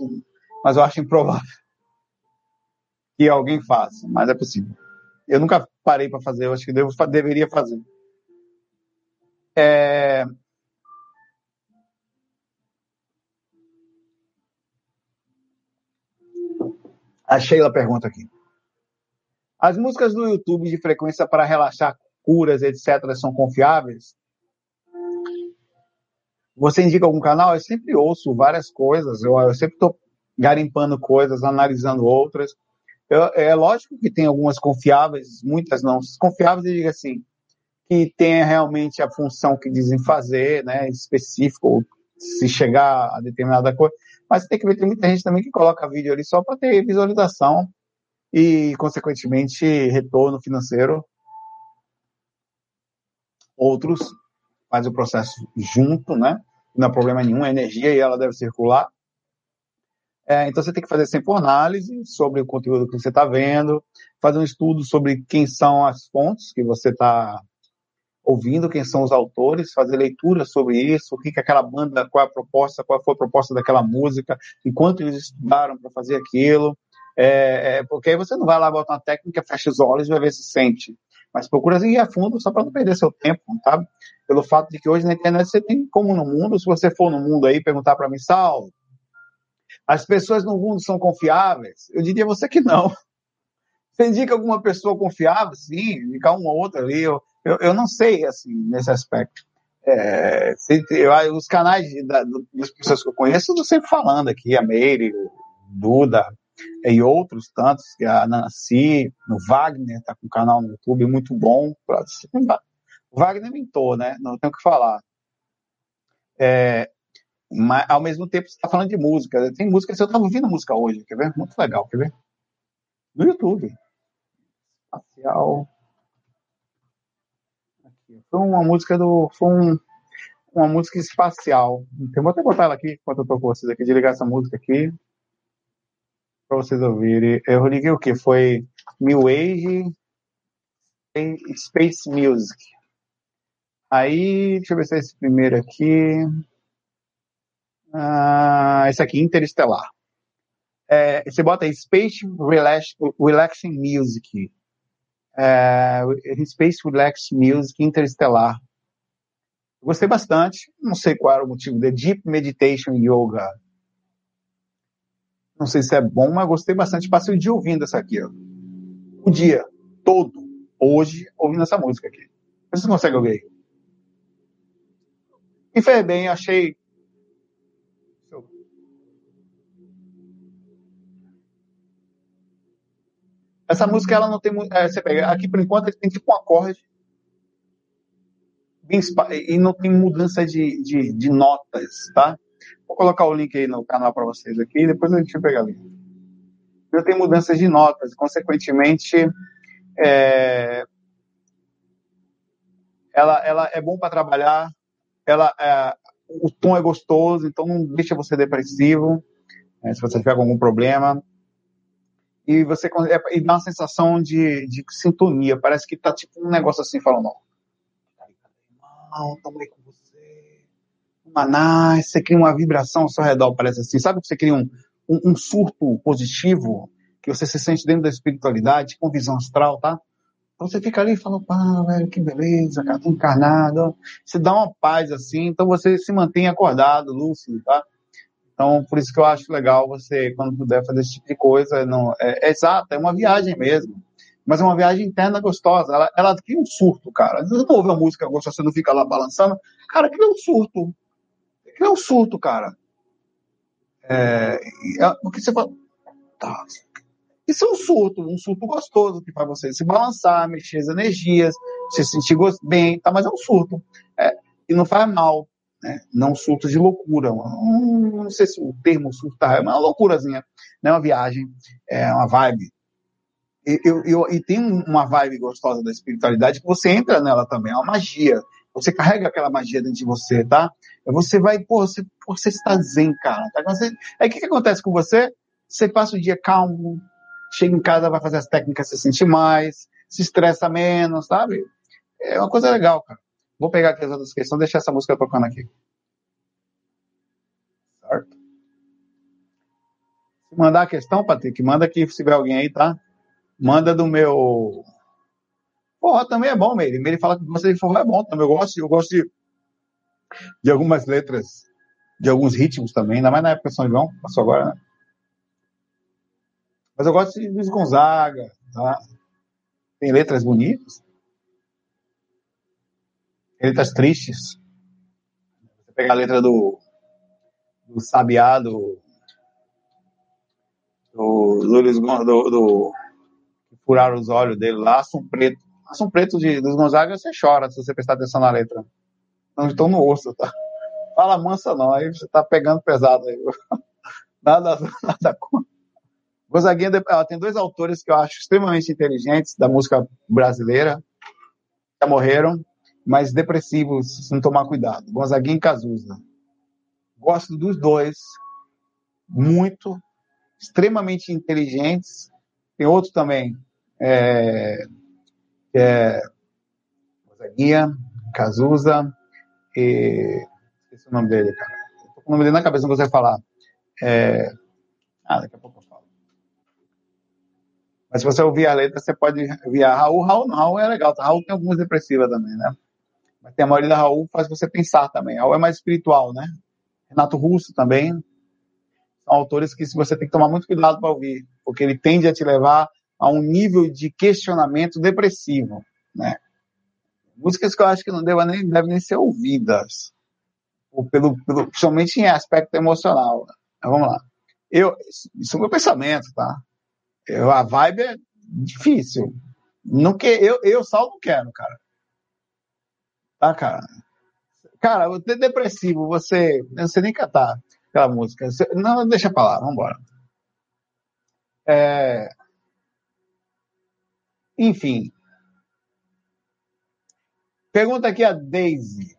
mas eu acho improvável que alguém faça, mas é possível. Eu nunca parei para fazer, eu acho que devo, deveria fazer. É... A Sheila pergunta aqui. As músicas do YouTube de frequência para relaxar, curas, etc., são confiáveis? Você indica algum canal? Eu sempre ouço várias coisas, eu, eu sempre estou garimpando coisas, analisando outras. Eu, é lógico que tem algumas confiáveis, muitas não. Confiáveis, eu digo assim, que tenha realmente a função que dizem fazer, né, específico, se chegar a determinada coisa. Mas tem que ver, tem muita gente também que coloca vídeo ali só para ter visualização e, consequentemente, retorno financeiro. Outros fazem o processo junto, né? Não há problema nenhum, a energia e ela deve circular. É, então você tem que fazer sempre uma análise sobre o conteúdo que você está vendo, fazer um estudo sobre quem são as fontes que você está ouvindo, quem são os autores, fazer leitura sobre isso, o que, que aquela banda, qual a proposta, qual foi a proposta daquela música, enquanto eles estudaram para fazer aquilo. É, é, porque aí você não vai lá, bota uma técnica, fecha os olhos e vai ver se sente. Mas procura ir a fundo só para não perder seu tempo, sabe? Pelo fato de que hoje na internet você tem como no mundo, se você for no mundo aí perguntar para mim, Sal, as pessoas no mundo são confiáveis? Eu diria você que não. Você indica alguma pessoa confiável? Sim, indicar uma ou outra ali. Eu, eu, eu não sei, assim, nesse aspecto. É, eu, os canais da, das pessoas que eu conheço, eu sempre falando aqui, a Meire, o Duda, e outros tantos, a Nancy, o Wagner está com um canal no YouTube muito bom. O Wagner mentou, né? Não tenho o que falar. É, mas, ao mesmo tempo, você está falando de música. Tem música, eu estava ouvindo música hoje, quer ver? Muito legal, quer ver? No YouTube. Espacial. Aqui. Foi uma música do. Foi um, uma música espacial. Eu vou até botar ela aqui enquanto eu estou com vocês aqui, desligar essa música aqui para vocês ouvirem. Eu liguei o que? Foi New Age Space Music. Aí, deixa eu ver se é esse primeiro aqui. Ah, esse aqui, Interestelar. É, você bota aí Space Relax, Relaxing Music. É, Space Relaxing Music Interestelar. Gostei bastante. Não sei qual era o motivo de Deep Meditation Yoga. Não sei se é bom, mas gostei bastante. Passei o dia ouvindo essa aqui, ó. O dia todo, hoje, ouvindo essa música aqui. Vocês conseguem ouvir? E fez bem, achei. Essa música, ela não tem muito. É, você pega, aqui por enquanto, ele tem tipo um acorde. Bem, e não tem mudança de, de, de notas, tá? Vou colocar o link aí no canal para vocês aqui, depois a gente pegar ali. Eu tenho mudanças de notas, consequentemente, é, ela, ela é bom para trabalhar, ela, é, o tom é gostoso, então não deixa você depressivo, é, se você tiver algum problema. E você é, e dá uma sensação de, de sintonia, parece que tá tipo um negócio assim, falando, não, estamos aí com maná, você cria uma vibração ao seu redor, parece assim. Sabe que você cria um, um, um, surto positivo, que você se sente dentro da espiritualidade, com visão astral, tá? Então você fica ali e fala, pá, velho, que beleza, cara, tô encarnado. Você dá uma paz assim, então você se mantém acordado, lúcido, tá? Então, por isso que eu acho legal você, quando puder, fazer esse tipo de coisa. Não, é, é exato, é uma viagem mesmo. Mas é uma viagem interna gostosa. Ela, ela cria um surto, cara. Você não ouve uma música gostosa, você não fica lá balançando. Cara, cria um surto é um surto, cara. É, é, porque você fala, tá, isso é um surto, um surto gostoso que faz você se balançar, mexer as energias, se sentir bem, tá, mas é um surto. É, e não faz mal, né? Não surto de loucura. Não sei se o termo surto tá, é uma loucurazinha, não é uma viagem, é uma vibe. E, eu, eu, e tem uma vibe gostosa da espiritualidade que você entra nela também, é uma magia. Você carrega aquela magia dentro de você, tá? Você vai, pô, você, você está zen, cara. Tá? Você, aí o que, que acontece com você? Você passa o dia calmo, chega em casa, vai fazer as técnicas, se sente mais, se estressa menos, sabe? É uma coisa legal, cara. Vou pegar aqui as outras questões, deixar essa música tocando aqui. Certo? Se mandar a questão, Patrick, manda aqui se tiver alguém aí, tá? Manda do meu Forró também é bom, Meire. Meire fala que você de forró é bom também. Eu gosto, eu gosto de, de algumas letras, de alguns ritmos também, ainda mais na época de São João, passou agora, né? Mas eu gosto de Luiz Gonzaga, tá? Tem letras bonitas. Letras tristes. Você pegar a letra do, do Sabiá, do, do, do, do, do que furaram os olhos dele lá, Assum Preto. Assum Preto de, dos Gonzaga, você chora se você prestar atenção na letra. Não estão no osso, tá? Fala mansa não, aí você tá pegando pesado aí. Nada, nada. Gonzaguinha ela tem dois autores que eu acho extremamente inteligentes da música brasileira, já morreram, mas depressivos, se não tomar cuidado. Gonzaguinha e Cazuza. Gosto dos dois, muito, extremamente inteligentes. Tem outro também, é, é Gonzaguinha, Cazuza, e, esqueci o nome dele, cara. O nome dele na cabeça, não consigo falar. É, ah, daqui a pouco mas se você ouvir a letra, você pode ouvir a Raul. Raul, Raul é legal. Raul tem algumas depressivas também, né? Mas tem a maioria da Raul faz você pensar também. Raul é mais espiritual, né? Renato Russo também. São autores que você tem que tomar muito cuidado para ouvir, porque ele tende a te levar a um nível de questionamento depressivo, né? Músicas que eu acho que não devem nem, nem ser ouvidas, pelo, pelo, principalmente em aspecto emocional. Mas vamos lá. Eu, isso é o meu pensamento, tá? Eu, a vibe é difícil. Não que, eu, eu só não quero, cara. Tá, cara? Cara, você é depressivo, você. não sei nem cantar aquela música. Não, deixa pra lá, vambora. É, enfim. Pergunta aqui a Daisy.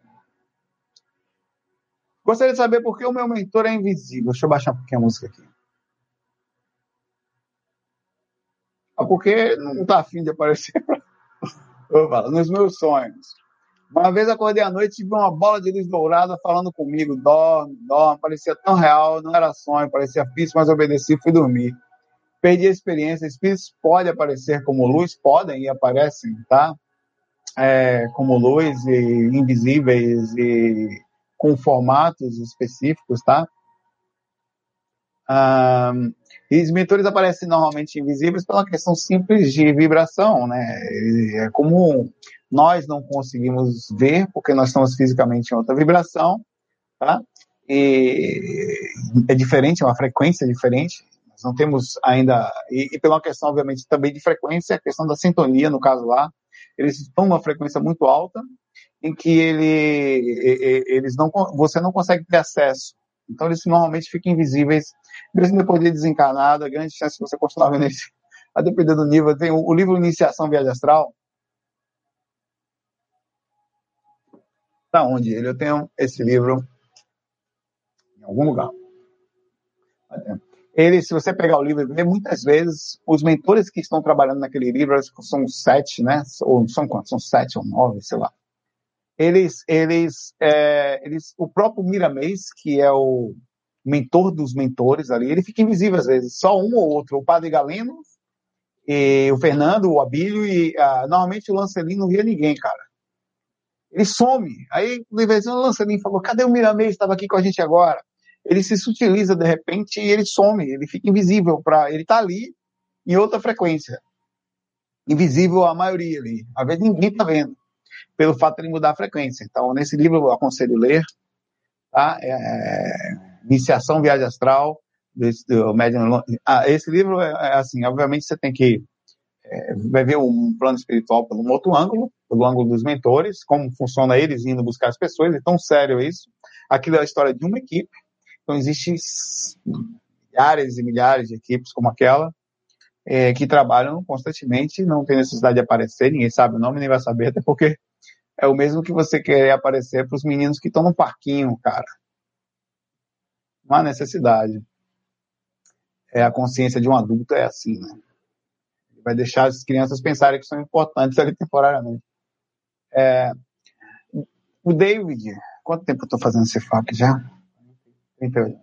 Gostaria de saber por que o meu mentor é invisível. Deixa eu baixar um pouquinho a música aqui. porque não está afim de aparecer nos meus sonhos. Uma vez acordei à noite e vi uma bola de luz dourada falando comigo, dorme, dorme, parecia tão real, não era sonho, parecia físico, mas obedeci e fui dormir. Perdi a experiência, espíritos podem aparecer como luz, podem e aparecem, tá? É, como luz e invisíveis e com formatos específicos, tá? Um, e os mentores aparecem normalmente invisíveis pela questão simples de vibração, né? É comum nós não conseguimos ver porque nós estamos fisicamente em outra vibração, tá? E é diferente, é uma frequência diferente. Nós não temos ainda e, e pela questão obviamente também de frequência, a questão da sintonia no caso lá, eles estão numa frequência muito alta em que ele, eles não, você não consegue ter acesso. Então eles normalmente ficam invisíveis mesmo depois de desencarnado, a grande chance de você continuar vendo isso, a depender do nível. Tem o, o livro Iniciação Viagem Astral. Tá onde ele? Eu tenho esse livro em algum lugar. Ele, se você pegar o livro ver, muitas vezes os mentores que estão trabalhando naquele livro são sete, né? Ou são quantos? São sete ou nove, sei lá. Eles, eles, é, eles, o próprio Miramês, que é o mentor dos mentores ali, ele fica invisível às vezes, só um ou outro, o Padre Galeno, e o Fernando, o Abílio, e ah, normalmente o Lancelin não via ninguém, cara. Ele some. Aí, de vez em quando, o falou, cadê o Miramês? Estava aqui com a gente agora. Ele se sutiliza de repente e ele some, ele fica invisível para ele tá ali em outra frequência. Invisível a maioria ali. Às vezes ninguém tá vendo, pelo fato de ele mudar a frequência. Então, nesse livro eu aconselho ler, tá? É Iniciação Viagem Astral, desse, do Medium. Ah, esse livro é, é, assim, obviamente você tem que é, vai ver um plano espiritual por um outro ângulo, pelo ângulo dos mentores, como funciona eles indo buscar as pessoas, é tão sério isso. Aquilo é a história de uma equipe, então existem milhares e milhares de equipes como aquela, é, que trabalham constantemente, não tem necessidade de aparecer, ninguém sabe o nome, nem vai saber, até porque é o mesmo que você querer aparecer para os meninos que estão no parquinho, cara uma necessidade. É, a consciência de um adulto é assim, né? Vai deixar as crianças pensarem que são importantes ali temporariamente. É, o David, quanto tempo eu estou fazendo esse FAQ já? 38.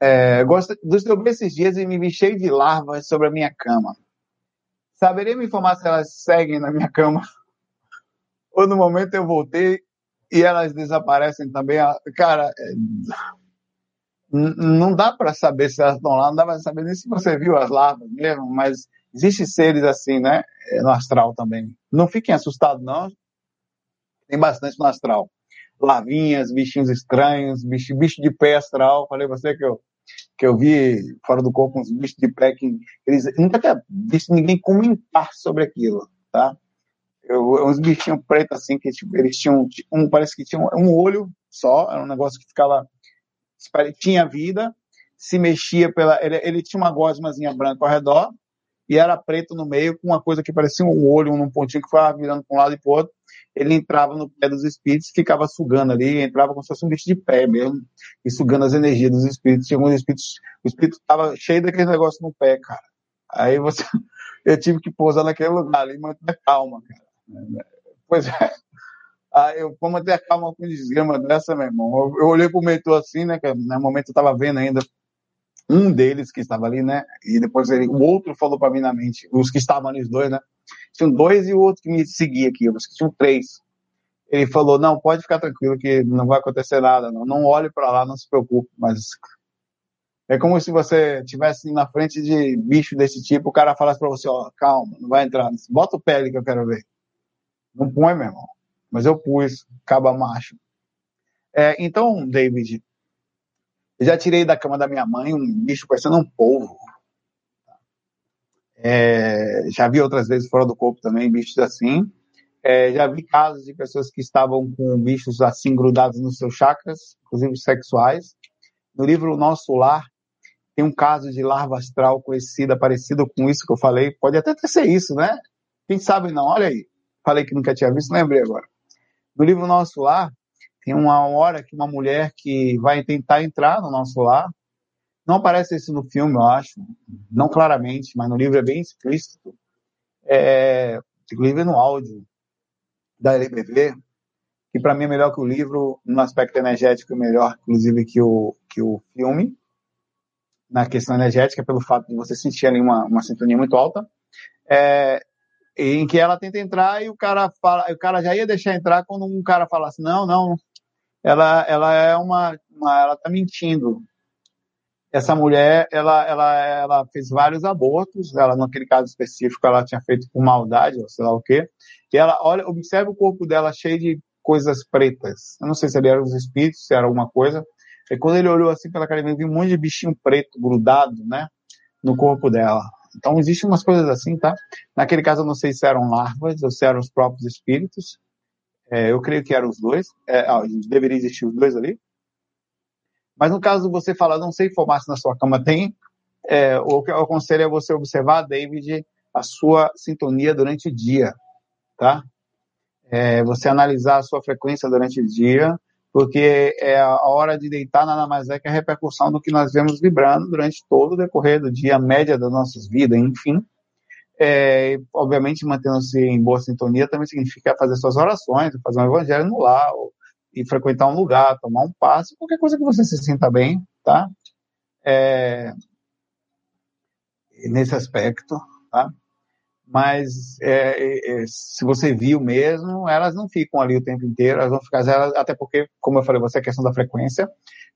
É, gosto dos esses dias e me vi cheio de larvas sobre a minha cama. Saberia me informar se elas seguem na minha cama? Ou no momento eu voltei e elas desaparecem também. Cara, é, não dá para saber se elas estão lá, não dá para saber nem se você viu as larvas mesmo, mas existem seres assim, né, no astral também. Não fiquem assustados, não. Tem bastante no astral. Larvinhas, bichinhos estranhos, bicho, bicho de pé astral. Falei você que eu, que eu vi fora do corpo uns bichos de pé que eles nunca tinha visto ninguém comentar sobre aquilo, tá? Eu, uns bichinhos pretos assim que tipo, eles tinham um parece que tinha um olho só, era um negócio que ficava tinha vida, se mexia pela. Ele, ele tinha uma gosmazinha branca ao redor e era preto no meio, com uma coisa que parecia um olho num pontinho que foi virando para um lado e para o outro. Ele entrava no pé dos espíritos, ficava sugando ali, entrava como se fosse um bicho de pé mesmo, e sugando as energias dos espíritos. Tinha alguns espíritos, o espírito estava cheio daquele negócio no pé, cara. Aí você, eu tive que pousar naquele lugar ali, manter calma, cara. Pois é. Ah, eu vou manter a calma com desgrama dessa, meu irmão. Eu, eu olhei pro mentor assim, né? Que no momento eu tava vendo ainda um deles que estava ali, né? E depois ele, o outro falou para mim na mente, os que estavam ali, os dois, né? Tinham dois e o outro que me seguia aqui, eu que tinham três. Ele falou: Não, pode ficar tranquilo que não vai acontecer nada, não. Não olhe para lá, não se preocupe. Mas é como se você estivesse na frente de bicho desse tipo, o cara falasse para você: Ó, calma, não vai entrar. Bota o pé que eu quero ver. Não põe, meu irmão mas eu pus caba macho. É, então, David, já tirei da cama da minha mãe um bicho parecendo um polvo. É, já vi outras vezes fora do corpo também bichos assim. É, já vi casos de pessoas que estavam com bichos assim grudados nos seus chakras, inclusive sexuais. No livro Nosso Lar, tem um caso de larva astral conhecida, parecido com isso que eu falei. Pode até ser isso, né? Quem sabe não? Olha aí. Falei que nunca tinha visto, lembrei agora. No livro Nosso Lar, tem uma hora que uma mulher que vai tentar entrar no nosso lar, não aparece isso no filme, eu acho, não claramente, mas no livro é bem explícito, é, inclusive no áudio da LBV, que para mim é melhor que o livro, no aspecto energético, é melhor, inclusive, que o, que o filme, na questão energética, pelo fato de você sentir ali uma, uma sintonia muito alta. É, em que ela tenta entrar e o cara fala, o cara já ia deixar entrar quando um cara falasse não, não, ela, ela é uma, uma ela tá mentindo. Essa mulher, ela, ela, ela fez vários abortos, ela naquele caso específico ela tinha feito por maldade, ou sei lá o quê. E ela, olha, observa o corpo dela cheio de coisas pretas. Eu não sei se eram os espíritos, se era alguma coisa. E quando ele olhou assim pela cara, ele viu um monte de bichinho preto grudado, né, no corpo dela. Então, existem umas coisas assim, tá? Naquele caso, eu não sei se eram larvas ou se eram os próprios espíritos. É, eu creio que eram os dois. É, deveria existir os dois ali. Mas no caso você falar, não sei informar se na sua cama tem, é, o que eu aconselho é você observar, David, a sua sintonia durante o dia, tá? É, você analisar a sua frequência durante o dia, porque é a hora de deitar nada mais é que a repercussão do que nós vemos vibrando durante todo o decorrer do dia, a média das nossas vidas, enfim. É, obviamente, mantendo-se em boa sintonia também significa fazer suas orações, fazer um evangelho no lar, ou, e frequentar um lugar, tomar um passo, qualquer coisa que você se sinta bem, tá? É, nesse aspecto, tá? Mas é, é, se você viu mesmo, elas não ficam ali o tempo inteiro, elas vão ficar, elas, até porque, como eu falei, você é questão da frequência,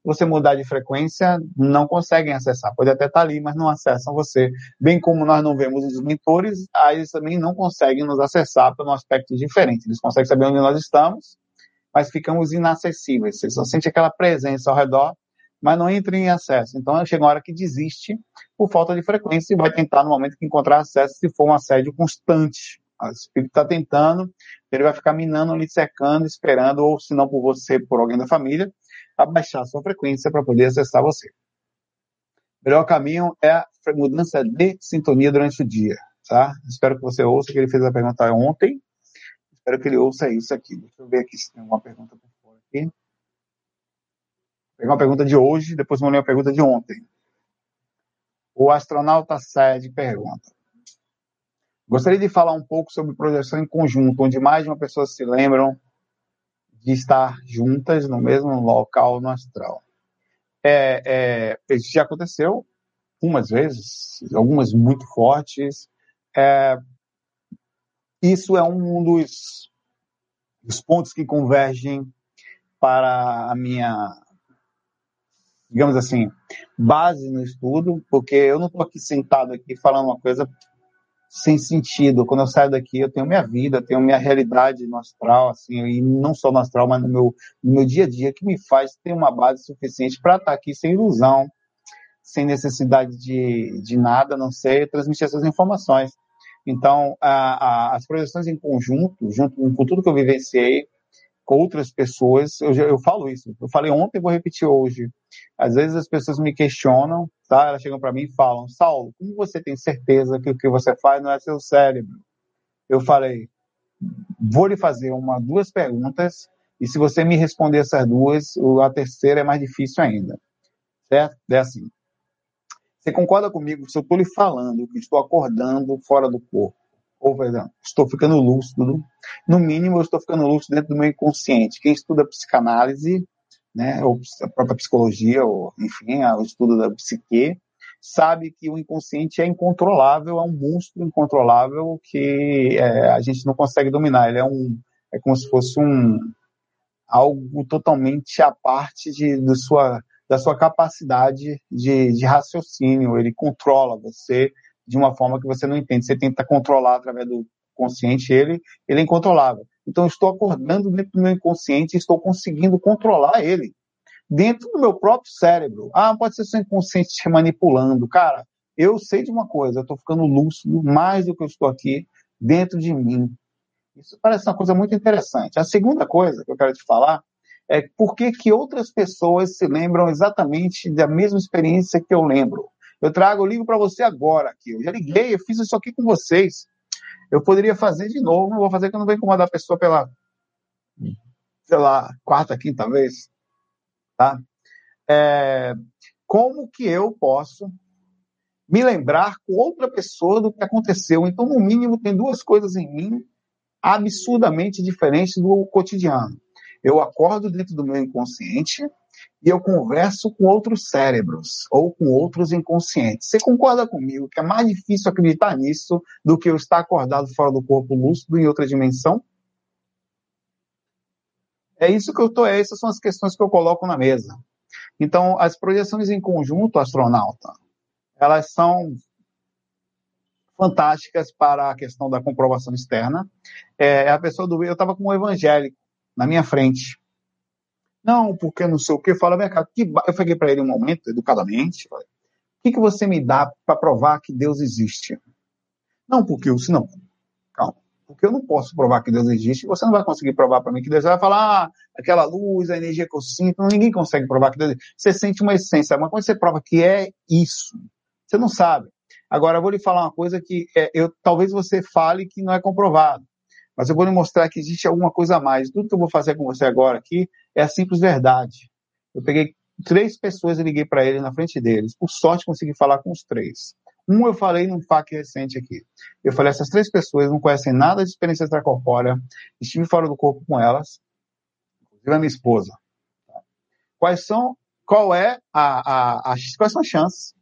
você mudar de frequência, não conseguem acessar, pode até estar ali, mas não acessam você, bem como nós não vemos os mentores, eles também não conseguem nos acessar por um aspecto diferente, eles conseguem saber onde nós estamos, mas ficamos inacessíveis, você só sente aquela presença ao redor, mas não entra em acesso. Então chega uma hora que desiste por falta de frequência e vai tentar no momento que encontrar acesso se for um assédio constante. O espírito está tentando, ele vai ficar minando ali, secando, esperando, ou se não por você, por alguém da família, abaixar a sua frequência para poder acessar você. O melhor caminho é a mudança de sintonia durante o dia, tá? Espero que você ouça, que ele fez a pergunta ontem. Espero que ele ouça isso aqui. Deixa eu ver aqui se tem alguma pergunta por fora aqui pegar uma pergunta de hoje, depois vou ler uma pergunta de ontem. O astronauta Sede pergunta. Gostaria de falar um pouco sobre projeção em conjunto, onde mais de uma pessoa se lembram de estar juntas no mesmo local no astral. É, é, isso já aconteceu algumas vezes, algumas muito fortes. É, isso é um dos, dos pontos que convergem para a minha digamos assim, base no estudo, porque eu não estou aqui sentado aqui falando uma coisa sem sentido. Quando eu saio daqui, eu tenho minha vida, tenho minha realidade no astral, assim, e não só no astral, mas no meu, no meu dia a dia, que me faz ter uma base suficiente para estar tá aqui sem ilusão, sem necessidade de, de nada, não ser transmitir essas informações. Então, a, a, as projeções em conjunto, junto com tudo que eu vivenciei, outras pessoas, eu, eu falo isso. Eu falei ontem vou repetir hoje. Às vezes as pessoas me questionam, tá? Elas chegam para mim e falam: Saulo, como você tem certeza que o que você faz não é seu cérebro? Eu falei: vou lhe fazer uma, duas perguntas e se você me responder essas duas, a terceira é mais difícil ainda. Certo? É assim. Você concorda comigo se eu estou lhe falando que estou acordando fora do corpo? Ou, exemplo, estou ficando lúcido. No mínimo, eu estou ficando lúcido dentro do meu inconsciente. Quem estuda psicanálise, né, ou a própria psicologia, ou, enfim, o estudo da psique, sabe que o inconsciente é incontrolável, é um monstro incontrolável que é, a gente não consegue dominar. Ele é um, é como se fosse um algo totalmente à parte de, de sua da sua capacidade de, de raciocínio. Ele controla você de uma forma que você não entende. Você tenta controlar através do consciente ele, ele é incontrolável. Então, estou acordando dentro do meu inconsciente e estou conseguindo controlar ele dentro do meu próprio cérebro. Ah, pode ser seu inconsciente te manipulando. Cara, eu sei de uma coisa, eu estou ficando lúcido mais do que eu estou aqui dentro de mim. Isso parece uma coisa muito interessante. A segunda coisa que eu quero te falar é por que, que outras pessoas se lembram exatamente da mesma experiência que eu lembro. Eu trago o livro para você agora aqui. Eu já liguei, eu fiz isso aqui com vocês. Eu poderia fazer de novo, não vou fazer que eu não vou incomodar a pessoa pela, lá, quarta, quinta vez. Tá? É, como que eu posso me lembrar com outra pessoa do que aconteceu? Então, no mínimo, tem duas coisas em mim absurdamente diferentes do cotidiano. Eu acordo dentro do meu inconsciente e eu converso com outros cérebros ou com outros inconscientes. Você concorda comigo que é mais difícil acreditar nisso do que eu estar acordado fora do corpo lúcido em outra dimensão? É isso que eu tô, essas são as questões que eu coloco na mesa. Então, as projeções em conjunto, astronauta, elas são fantásticas para a questão da comprovação externa. É, a pessoa do eu estava com um evangélico na minha frente. Não, porque não sei o que. Fala, vem cá, eu falei para ele um momento, educadamente, falei, o que, que você me dá para provar que Deus existe? Não, porque eu, não, calma, porque eu não posso provar que Deus existe, você não vai conseguir provar para mim que Deus vai falar, ah, aquela luz, a energia que eu sinto, ninguém consegue provar que Deus existe. Você sente uma essência, mas quando você prova que é isso, você não sabe. Agora, eu vou lhe falar uma coisa que é, eu, talvez você fale que não é comprovado. Mas eu vou lhe mostrar que existe alguma coisa a mais. Tudo que eu vou fazer com você agora aqui é a simples verdade. Eu peguei três pessoas e liguei para ele na frente deles. Por sorte, consegui falar com os três. Um eu falei num FAQ recente aqui. Eu falei, essas três pessoas não conhecem nada de experiência extracorpórea, estive fora do corpo com elas, inclusive a minha esposa. Quais são, qual é a, a, a quais são as chances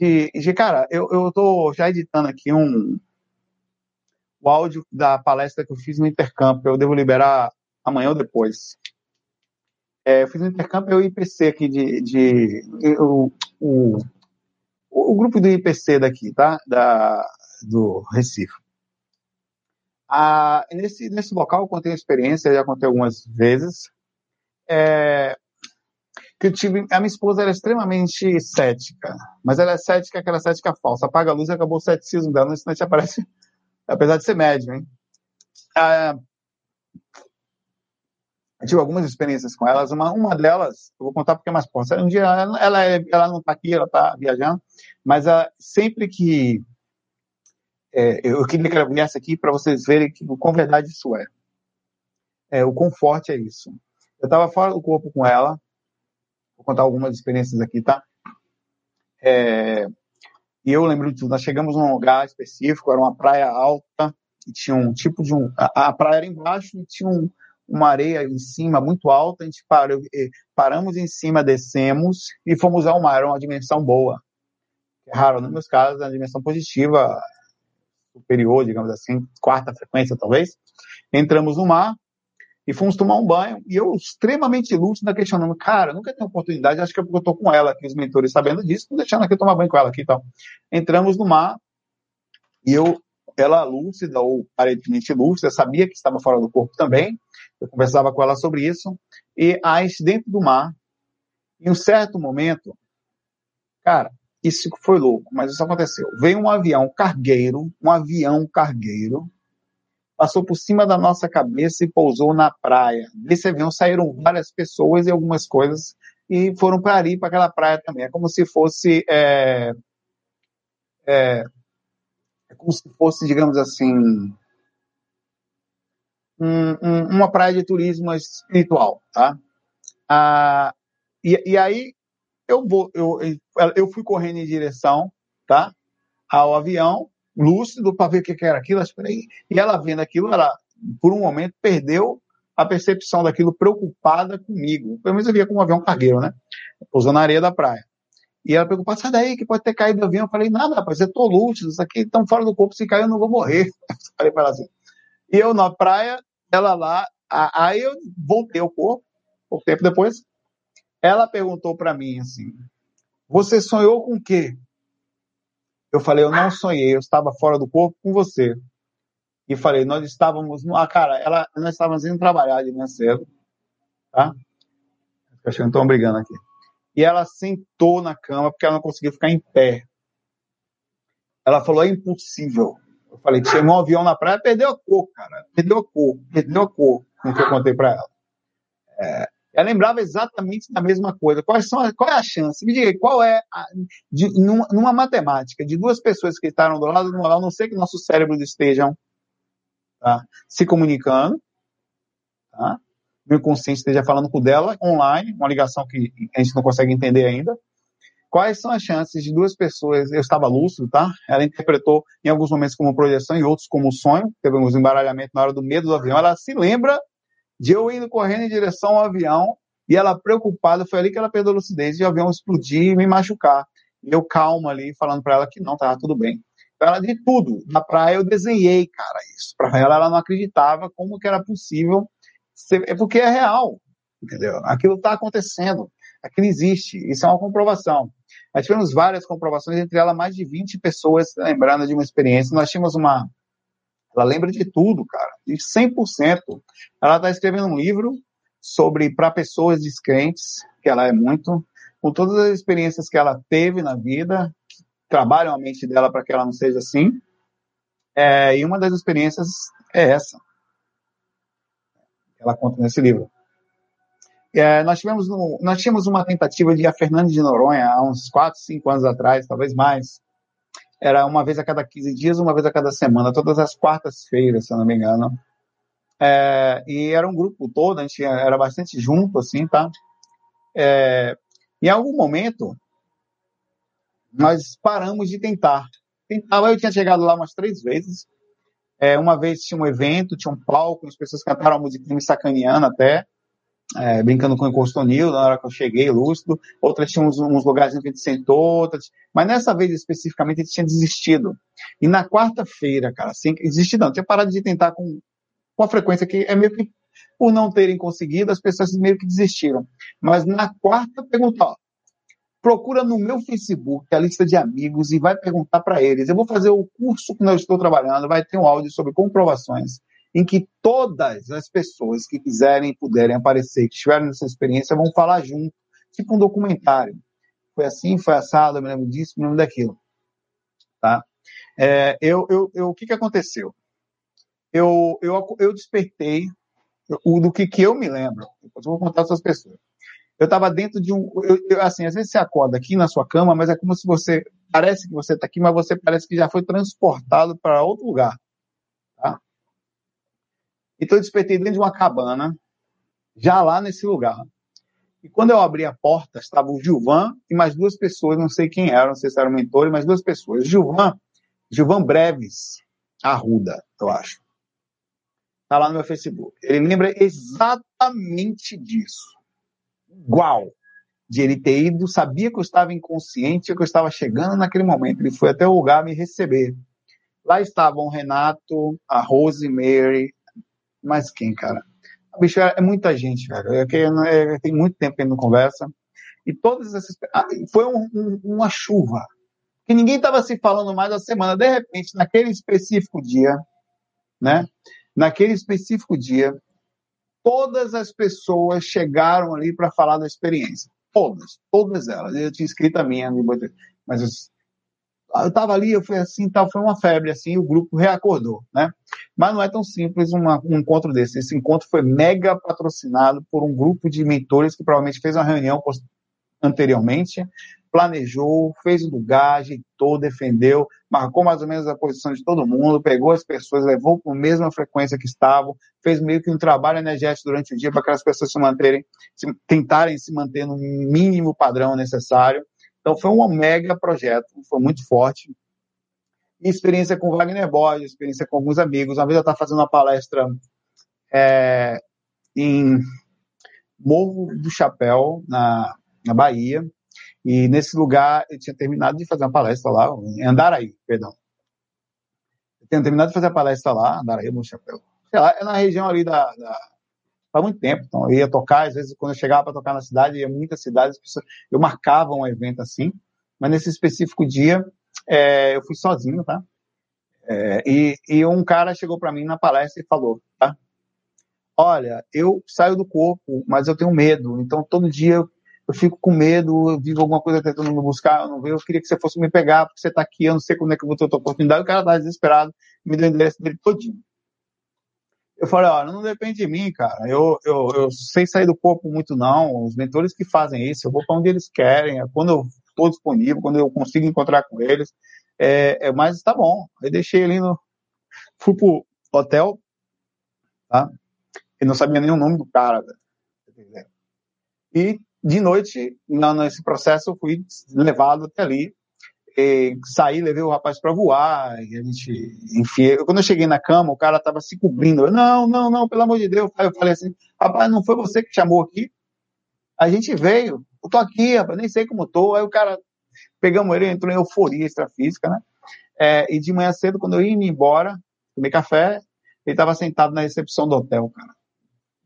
de, de cara, eu, eu tô já editando aqui um, o áudio da palestra que eu fiz no Intercamp. Eu devo liberar amanhã ou depois. É, eu fiz no Intercamp e o IPC aqui de. de o, o, o, grupo do IPC daqui, tá? Da, do Recife. Ah, nesse, nesse local eu contei a experiência, já contei algumas vezes. É, que eu tive. A minha esposa era extremamente cética, mas ela é cética, aquela cética falsa. Apaga a luz e acabou o ceticismo dela, no instante aparece apesar de ser médio, hein? Ah, eu tive algumas experiências com elas. Uma, uma delas, eu vou contar porque é mais próxima. Um dia, ela, ela, é, ela não está aqui, ela está viajando, mas ah, sempre que. É, eu queria que ela viesse aqui para vocês verem que, quão verdade isso é. é. O forte é isso. Eu estava fora do corpo com ela, vou contar algumas experiências aqui, tá? É, e eu lembro de tudo. Nós chegamos num lugar específico, era uma praia alta, e tinha um tipo de um. A, a praia era embaixo e tinha um, uma areia em cima muito alta. A gente parou, paramos em cima, descemos e fomos ao mar. Era uma dimensão boa. É raro, nos meus casos, é uma dimensão positiva, superior, digamos assim, quarta frequência talvez. Entramos no mar E fomos tomar um banho, e eu extremamente lúcido, questionando, cara, nunca tenho oportunidade, acho que é porque eu tô com ela aqui, os mentores sabendo disso, tô deixando aqui tomar banho com ela aqui e tal. Entramos no mar, e eu, ela lúcida, ou aparentemente lúcida, sabia que estava fora do corpo também, eu conversava com ela sobre isso, e as dentro do mar, em um certo momento, cara, isso foi louco, mas isso aconteceu. Veio um avião cargueiro, um avião cargueiro, passou por cima da nossa cabeça e pousou na praia. Desse avião saíram várias pessoas e algumas coisas e foram para ali, para aquela praia também. É como se fosse. É, é, é como se fosse, digamos assim. Um, um, uma praia de turismo espiritual, tá? Ah, e, e aí eu vou, eu, eu fui correndo em direção, tá? Ao avião lúcido para ver o que, era aquilo. E ela vendo aquilo, ela, por um momento, perdeu a percepção daquilo, preocupada comigo. Pelo menos eu via como um avião cargueiro, né? Pousando na areia da praia. E ela preocupada, sai daí, que pode ter caído do avião. Eu falei, nada, rapaz, eu tô lúcido, isso aqui estão fora do corpo, se cair eu não vou morrer. falei para ela assim. E eu na praia, ela lá, aí eu voltei ao corpo, pouco tempo depois, ela perguntou para mim assim, você sonhou com o quê? Eu falei, eu não sonhei, eu estava fora do corpo com você. E falei, nós estávamos no. Ah, cara, ela, nós estávamos indo trabalhar de manhã cedo. Tá? Acho que estão brigando aqui. E ela sentou na cama porque ela não conseguia ficar em pé. Ela falou, é impossível. Eu falei, tinha um avião na praia, perdeu a cor, cara. Perdeu a cor, perdeu a cor, no que eu contei para ela. É, ela lembrava exatamente da mesma coisa. Quais são, qual é a chance? Me diga, qual é, a, de, numa, numa, matemática, de duas pessoas que estavam do lado do lado, a não ser que nossos cérebros estejam tá, se comunicando, tá? meu inconsciente esteja falando com dela online, uma ligação que a gente não consegue entender ainda. Quais são as chances de duas pessoas? Eu estava lúcido, tá? Ela interpretou em alguns momentos como projeção, em outros como sonho. Teve um embaralhamento na hora do medo do avião. Ela se lembra de eu indo correndo em direção ao avião e ela preocupada, foi ali que ela perdeu a lucidez de o avião explodir e me machucar. E eu calma ali, falando para ela que não, tava tudo bem. Ela de tudo. Na praia eu desenhei, cara, isso. Para ela, ela não acreditava como que era possível. Ser, é porque é real, entendeu? Aquilo está acontecendo. Aquilo existe. Isso é uma comprovação. Nós tivemos várias comprovações, entre elas mais de 20 pessoas lembrando de uma experiência. Nós tínhamos uma, ela lembra de tudo, cara, de 100%. Ela está escrevendo um livro sobre para pessoas descrentes, que ela é muito, com todas as experiências que ela teve na vida, que trabalham a mente dela para que ela não seja assim. É, e uma das experiências é essa. Ela conta nesse livro. É, nós, tivemos nós tínhamos uma tentativa de a Fernanda de Noronha, há uns 4, 5 anos atrás, talvez mais, era uma vez a cada 15 dias, uma vez a cada semana, todas as quartas-feiras, se eu não me engano. É, e era um grupo todo, a gente era bastante junto, assim, tá? É, em algum momento, nós paramos de tentar. Tentava, eu tinha chegado lá umas três vezes. É, uma vez tinha um evento, tinha um palco, as pessoas cantaram a música me sacaneando até é, brincando com o Encostonil, na hora que eu cheguei, lúcido. Outras tinham uns, uns lugares em que a gente sentou, outras. Mas nessa vez especificamente a gente tinha desistido. E na quarta-feira, cara, assim, desistido não, tinha parado de tentar com, com a frequência que é meio que por não terem conseguido, as pessoas meio que desistiram. Mas na quarta, pergunta, ó, procura no meu Facebook a lista de amigos e vai perguntar para eles. Eu vou fazer o curso que eu estou trabalhando, vai ter um áudio sobre comprovações em que todas as pessoas que quiserem puderem aparecer, que estiverem nessa experiência, vão falar junto, tipo um documentário. Foi assim, foi assado, eu me lembro disso, me lembro daquilo. Tá? É, eu, eu, eu, o que, que aconteceu? Eu, eu, eu despertei o, do que, que eu me lembro. Eu vou contar para as pessoas. Eu estava dentro de um. Eu, eu, assim, às vezes você acorda aqui na sua cama, mas é como se você. Parece que você está aqui, mas você parece que já foi transportado para outro lugar. Então eu despertei dentro de uma cabana, já lá nesse lugar. E quando eu abri a porta, estava o Gilvan e mais duas pessoas, não sei quem eram, não sei se eram mentores, mas duas pessoas. Gilvan, Gilvan Breves, Arruda, eu acho. Está lá no meu Facebook. Ele lembra exatamente disso. Igual. De ele ter ido, sabia que eu estava inconsciente, que eu estava chegando naquele momento. Ele foi até o lugar me receber. Lá estavam o Renato, a Rosemary, mas quem, cara? Bicho, é, é muita gente, velho. É, é, tem muito tempo que a gente não conversa. E todas essas. Ah, foi um, um, uma chuva. Que ninguém estava se falando mais da semana. De repente, naquele específico dia, né? Naquele específico dia, todas as pessoas chegaram ali para falar da experiência. Todas, todas elas. Eu tinha escrito a minha, mas eu estava ali, eu fui assim, tal, foi uma febre assim, o grupo reacordou, né? Mas não é tão simples uma, um encontro desse. Esse encontro foi mega patrocinado por um grupo de mentores que provavelmente fez uma reunião anteriormente, planejou, fez o lugar, ajeitou, defendeu, marcou mais ou menos a posição de todo mundo, pegou as pessoas, levou com a mesma frequência que estavam, fez meio que um trabalho energético durante o dia para que as pessoas se manterem, se, tentarem se manter no mínimo padrão necessário. Então foi um mega projeto, foi muito forte. Experiência com Wagner Borges, experiência com alguns amigos. Uma vez eu estava fazendo uma palestra é, em Morro do Chapéu, na, na Bahia, e nesse lugar eu tinha terminado de fazer uma palestra lá, em Andaraí, perdão. Eu tinha terminado de fazer a palestra lá, Andaraí, no Chapéu. Sei lá, é na região ali da, da há muito tempo. Então, eu ia tocar, às vezes, quando eu chegava para tocar na cidade, ia muitas cidades, eu marcava um evento assim, mas nesse específico dia, é, eu fui sozinho, tá? É, e, e um cara chegou para mim na palestra e falou, tá? Olha, eu saio do corpo, mas eu tenho medo, então todo dia eu, eu fico com medo, eu vivo alguma coisa tentando me buscar, eu não vejo, eu queria que você fosse me pegar, porque você está aqui, eu não sei quando é que eu vou ter outra oportunidade, o cara tá desesperado, me deu o endereço dele todinho. Eu falei, olha, não depende de mim, cara. Eu, eu, eu sei sair do corpo muito, não. Os mentores que fazem isso, eu vou para onde eles querem. Quando eu estou disponível, quando eu consigo encontrar com eles. É, é, mas tá bom. Eu deixei ele no. Fui pro hotel, tá? Eu não sabia nem o nome do cara, velho. E de noite, nesse processo, eu fui levado até ali e saí, levei o rapaz para voar, e a gente, enfim, quando eu cheguei na cama, o cara tava se cobrindo. Eu, não, não, não, pelo amor de Deus. Eu falei assim, rapaz, não foi você que chamou aqui? A gente veio, eu tô aqui, rapaz, nem sei como tô. Aí o cara, pegamos ele, entrou em euforia extrafísica, né? É, e de manhã cedo, quando eu ia embora, tomei café, ele tava sentado na recepção do hotel, cara.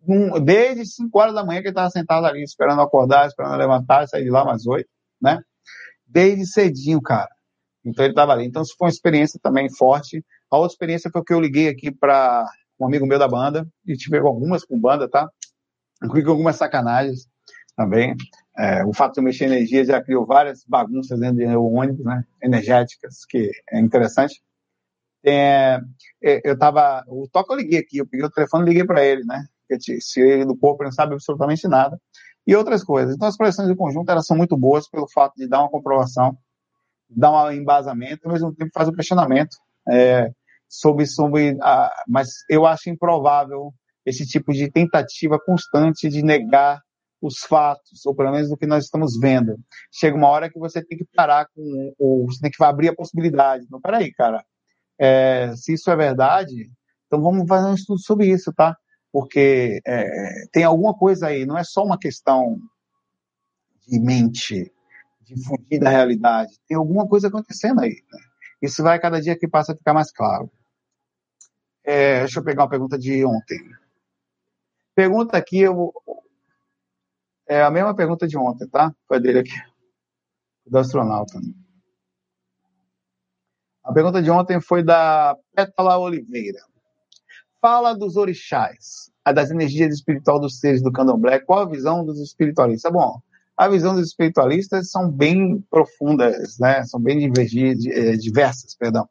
Um, desde 5 horas da manhã que ele tava sentado ali, esperando acordar, esperando levantar, sair de lá mais 8, né? desde cedinho, cara. Então ele estava ali. Então isso foi uma experiência também forte. A outra experiência foi que eu liguei aqui para um amigo meu da banda, e tive algumas com banda, tá? Inclusive algumas sacanagens também. É, o fato de eu mexer energia já criou várias bagunças dentro do ônibus, né? Energéticas, que é interessante. É, é eu tava. O toque eu liguei aqui, eu peguei o telefone e liguei para ele, né? Porque se ele do corpo não sabe absolutamente nada e outras coisas. Então, as projeções de conjunto elas são muito boas pelo fato de dar uma comprovação, dar um embasamento, ao mesmo tempo faz um questionamento é, sobre, sobre a, mas eu acho improvável esse tipo de tentativa constante de negar os fatos, ou pelo menos o que nós estamos vendo. Chega uma hora que você tem que parar com, ou você tem que abrir a possibilidade. Não, peraí, cara, é, se isso é verdade, então vamos fazer um estudo sobre isso, tá? porque é, tem alguma coisa aí, não é só uma questão de mente, de fugir da realidade, tem alguma coisa acontecendo aí. Né? Isso vai cada dia que passa ficar mais claro. É, deixa eu pegar uma pergunta de ontem. Pergunta aqui, eu, é a mesma pergunta de ontem, tá? Foi dele aqui, do astronauta. A pergunta de ontem foi da Pétala Oliveira fala dos orixás, a das energias espirituais dos seres do candomblé, qual a visão dos espiritualistas? Bom, a visão dos espiritualistas são bem profundas, né? São bem eh, diversas, perdão.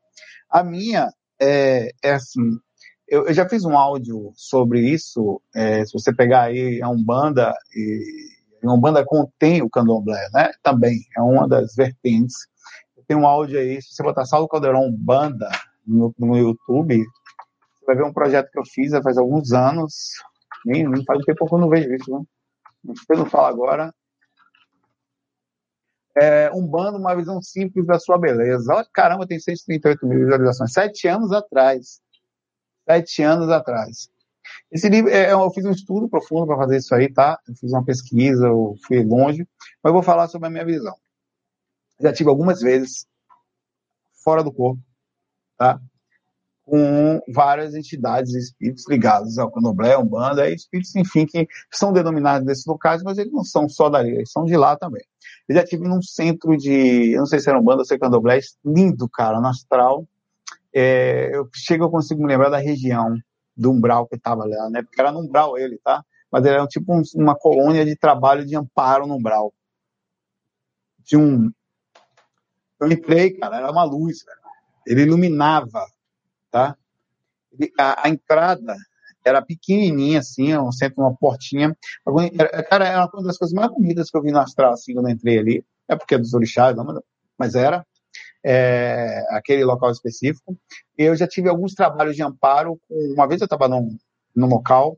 A minha é, é assim, eu, eu, já fiz um áudio sobre isso, é, se você pegar aí a Umbanda, e a Umbanda contém o candomblé, né? Também, é uma das vertentes. Tem um áudio aí, se você botar Saulo Caldeirão Umbanda no, no YouTube, você vai ver um projeto que eu fiz faz alguns anos. Nem, não faz tempo que eu não vejo isso, né? Eu não falo agora. É, um bando, uma visão simples da sua beleza. Olha, caramba, tem 138 mil visualizações. Sete anos atrás. Sete anos atrás. Esse livro, é, eu fiz um estudo profundo para fazer isso aí, tá? Eu fiz uma pesquisa, eu fui longe, mas eu vou falar sobre a minha visão. Já tive algumas vezes fora do corpo, tá? com várias entidades e espíritos ligados ao candomblé, umbanda, e espíritos, enfim, que são denominados desses locais, mas eles não são só dali, eles são de lá também. Eu já tive num centro de, eu não sei se era umbanda ou se era candomblé, lindo, cara, no astral. É, eu chego, eu consigo me lembrar da região do umbral que estava lá, né? Porque era no umbral ele, tá? Mas ele era tipo um, uma colônia de trabalho de amparo no umbral. Tinha um. Eu entrei, cara, era uma luz, cara. Ele iluminava tá? A, a entrada era pequenininha, assim, sempre uma portinha. Cara, era uma das coisas mais bonitas que eu vi no astral, assim, quando eu entrei ali. É porque é dos orixás, não, mas era. É, aquele local específico. Eu já tive alguns trabalhos de amparo. Uma vez eu estava num, num local,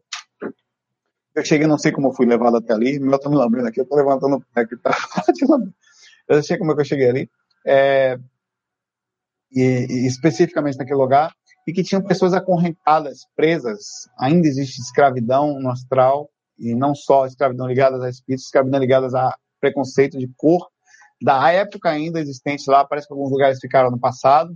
eu cheguei, não sei como eu fui levado até ali, meu tô me lembrando aqui, eu tô levantando o pé que tá Eu sei como é que eu cheguei ali. É, e, e, especificamente naquele lugar, e que tinham pessoas acorrentadas, presas. Ainda existe escravidão no astral, e não só escravidão ligadas a espíritos, escravidão ligadas a preconceito de cor, da época ainda existente lá, parece que alguns lugares ficaram no passado,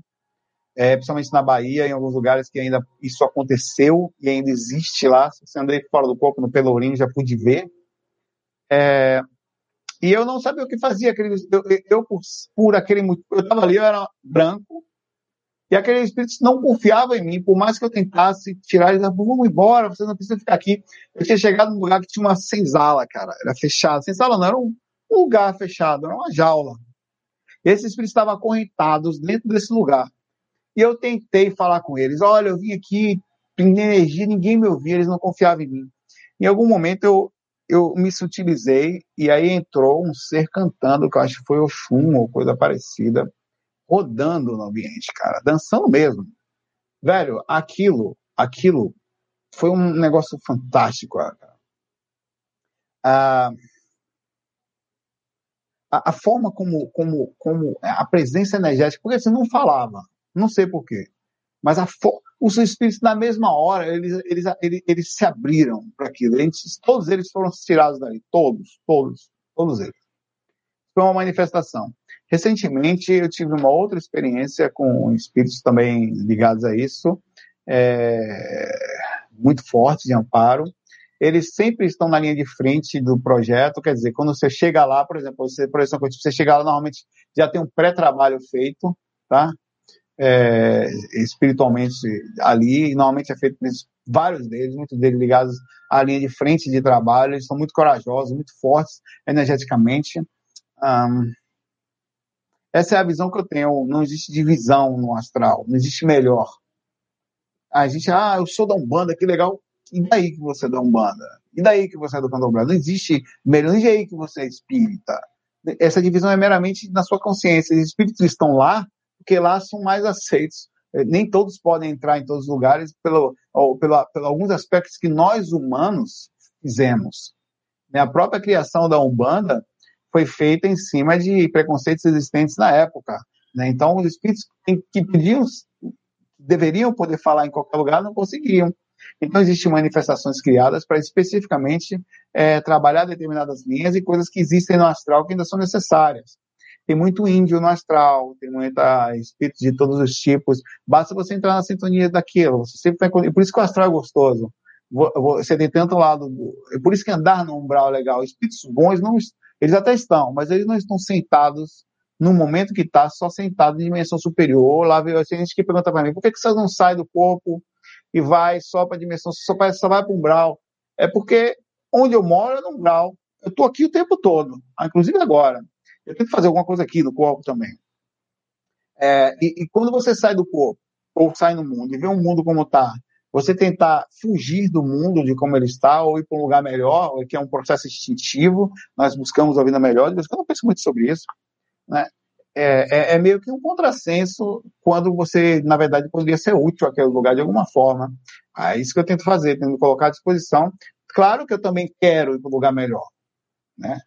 é, principalmente na Bahia, em alguns lugares que ainda isso aconteceu e ainda existe lá. Se você andei fora do corpo, no Pelourinho, já pude ver. É, e eu não sabia o que fazia. Aquele, eu, eu por, por aquele eu estava ali, eu era branco, e aquele espírito não confiava em mim, por mais que eu tentasse tirar ele, vamos embora, você não precisa ficar aqui. Eu tinha chegado num lugar que tinha uma senzala, cara, era fechado. Senzala não, era um, lugar fechado, era uma jaula. Esses espíritos estavam acorrentados dentro desse lugar. E eu tentei falar com eles, olha, eu vim aqui, energia, ninguém me ouvia, eles não confiavam em mim. Em algum momento eu, eu me sutilizei e aí entrou um ser cantando, que eu acho que foi o Oxum ou coisa parecida rodando no ambiente, cara, dançando mesmo. Velho, aquilo, aquilo foi um negócio fantástico, cara. Ah, a, a, forma como, como, como a presença energética, porque você não falava, não sei porquê, mas a os espíritos na mesma hora eles, eles, eles, eles se abriram para aquilo, eles, todos eles foram tirados dali, todos, todos, todos eles. Foi uma manifestação. Recentemente, eu tive uma outra experiência com espíritos também ligados a isso, é, muito forte de amparo. Eles sempre estão na linha de frente do projeto, quer dizer, quando você chega lá, por exemplo, você, por exemplo, você chega lá, normalmente já tem um pré-trabalho feito, tá? É, espiritualmente ali, normalmente é feito por vários deles, muitos deles ligados à linha de frente de trabalho, eles são muito corajosos, muito fortes energeticamente. Um, essa é a visão que eu tenho. Não existe divisão no astral. Não existe melhor. A gente, ah, eu sou da Umbanda, que legal. E daí que você é da Umbanda? E daí que você é do Candomblé? Não existe melhor. E daí que você é espírita? Essa divisão é meramente na sua consciência. Os espíritos estão lá porque lá são mais aceitos. Eh, nem todos podem entrar em todos os lugares pelo, pelo, pelo alguns aspectos que nós humanos fizemos. A própria criação da Umbanda foi feita em cima de preconceitos existentes na época. Né? Então, os espíritos que pediam, deveriam poder falar em qualquer lugar, não conseguiam. Então, existem manifestações criadas para especificamente é, trabalhar determinadas linhas e coisas que existem no astral que ainda são necessárias. Tem muito índio no astral, tem muita espíritos de todos os tipos. Basta você entrar na sintonia daquilo. Você sempre vai... Por isso que o astral é gostoso. Você tem tanto lado. Do... É por isso que andar no umbral é legal. Espíritos bons não, eles até estão, mas eles não estão sentados no momento que está, só sentado em dimensão superior. Lá veio assim, gente que pergunta para mim, por que, que você não sai do corpo e vai só para a dimensão, só, pra, só vai para o umbral? É porque onde eu moro é no umbral. Eu estou aqui o tempo todo, ah, inclusive agora. Eu tenho que fazer alguma coisa aqui no corpo também. É, e, e, quando você sai do corpo, ou sai no mundo, e vê um mundo como está, você tentar fugir do mundo de como ele está ou ir para um lugar melhor, que é um processo instintivo, nós buscamos a vida melhor, eu não penso muito sobre isso, né? É, é, é, meio que um contrassenso quando você, na verdade, poderia ser útil àquele lugar de alguma forma. É isso que eu tento fazer, tento colocar à disposição. Claro que eu também quero ir para um lugar melhor, né?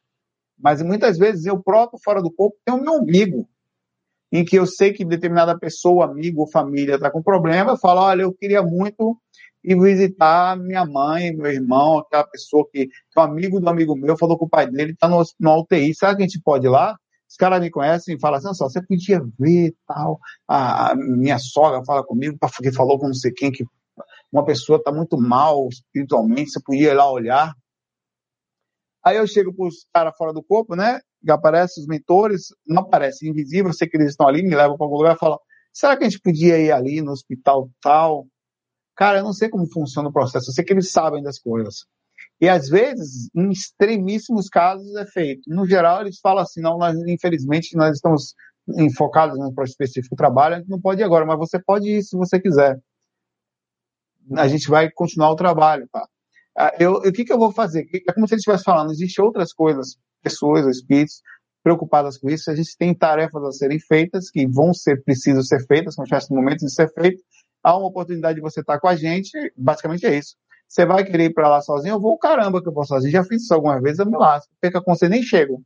Mas muitas vezes eu próprio, fora do corpo, tenho o meu umbigo em que eu sei que determinada pessoa, amigo ou família está com problema, eu falo, olha, eu queria muito ir visitar minha mãe, meu irmão, aquela pessoa que, que é um amigo do amigo meu, falou com o pai dele, está no, no UTI, será que a gente pode ir lá? Os caras me conhecem e falam assim, só, você podia ver tal. A, minha sogra fala comigo, porque falou com não sei quem, que uma pessoa está muito mal espiritualmente, você podia ir lá olhar. Aí eu chego para os caras fora do corpo, né? E aparecem os mentores, não aparece invisível, sei que eles estão ali, me levam para algum lugar e falam, será que a gente podia ir ali no hospital tal? Cara, eu não sei como funciona o processo, eu sei que eles sabem das coisas. E às vezes, em extremíssimos casos, é feito. No geral, eles falam assim: não, nós, infelizmente, nós estamos enfocados no específico trabalho, a gente não pode ir agora, mas você pode ir se você quiser. A gente vai continuar o trabalho, tá? Ah, eu, o que, que eu vou fazer? É como se ele estivesse falando, existem outras coisas, pessoas, espíritos, preocupadas com isso. A gente tem tarefas a serem feitas, que vão ser precisas ser feitas, quando chegar esse momento de ser feito. Há uma oportunidade de você estar com a gente, basicamente é isso. Você vai querer ir para lá sozinho? Eu vou, caramba, que eu vou sozinho. Já fiz isso algumas vezes, eu me lasco. Perca com você, nem chego.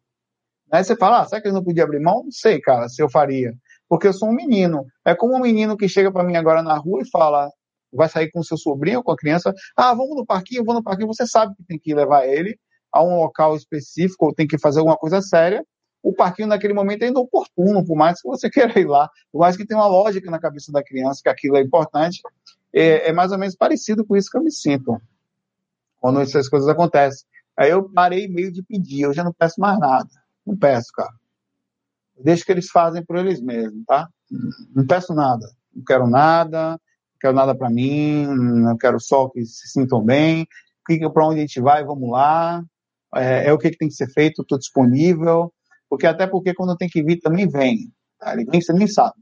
Aí você fala, ah, será que eu não podia abrir mão? Não sei, cara, se eu faria. Porque eu sou um menino. É como um menino que chega para mim agora na rua e fala, vai sair com seu sobrinho com a criança, ah, vamos no parquinho, vou no parquinho. Você sabe que tem que levar ele a um local específico ou tem que fazer alguma coisa séria. O parquinho naquele momento é inoportuno, por mais que você queira ir lá, por mais que tenha uma lógica na cabeça da criança que aquilo é importante, é, é mais ou menos parecido com isso que eu me sinto quando essas coisas acontecem. Aí eu parei meio de pedir, eu já não peço mais nada. Não peço, cara. Deixa que eles fazem por eles mesmos, tá? Não peço nada. Não quero nada, não quero nada para mim, não quero só que se sintam bem. Para onde a gente vai, vamos lá. É, é o que, que, tem que ser feito, estou disponível. Porque até porque quando tem que vir também vem. Tá? Ele vem, você nem sabe.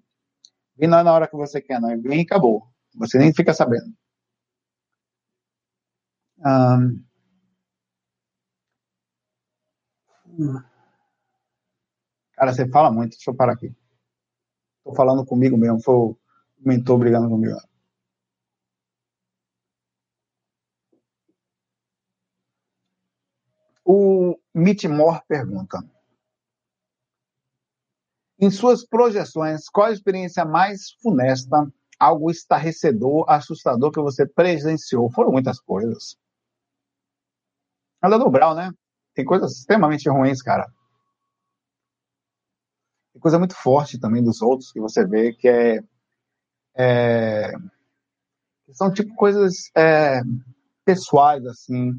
Vem não é na hora que você quer, não. Ele vem e acabou. Você nem fica sabendo. Um, cara, você fala muito. Deixa eu parar aqui. Estou falando comigo mesmo. Foi o mentor brigando comigo. O Mitmore pergunta: Em suas projeções, qual a experiência mais funesta algo estarrecedor, assustador que você presenciou? Foram muitas coisas. Anda no Brau, né? Tem coisas extremamente ruins, cara. Tem coisa muito forte também dos outros que você vê que é. é são tipo coisas é, pessoais, assim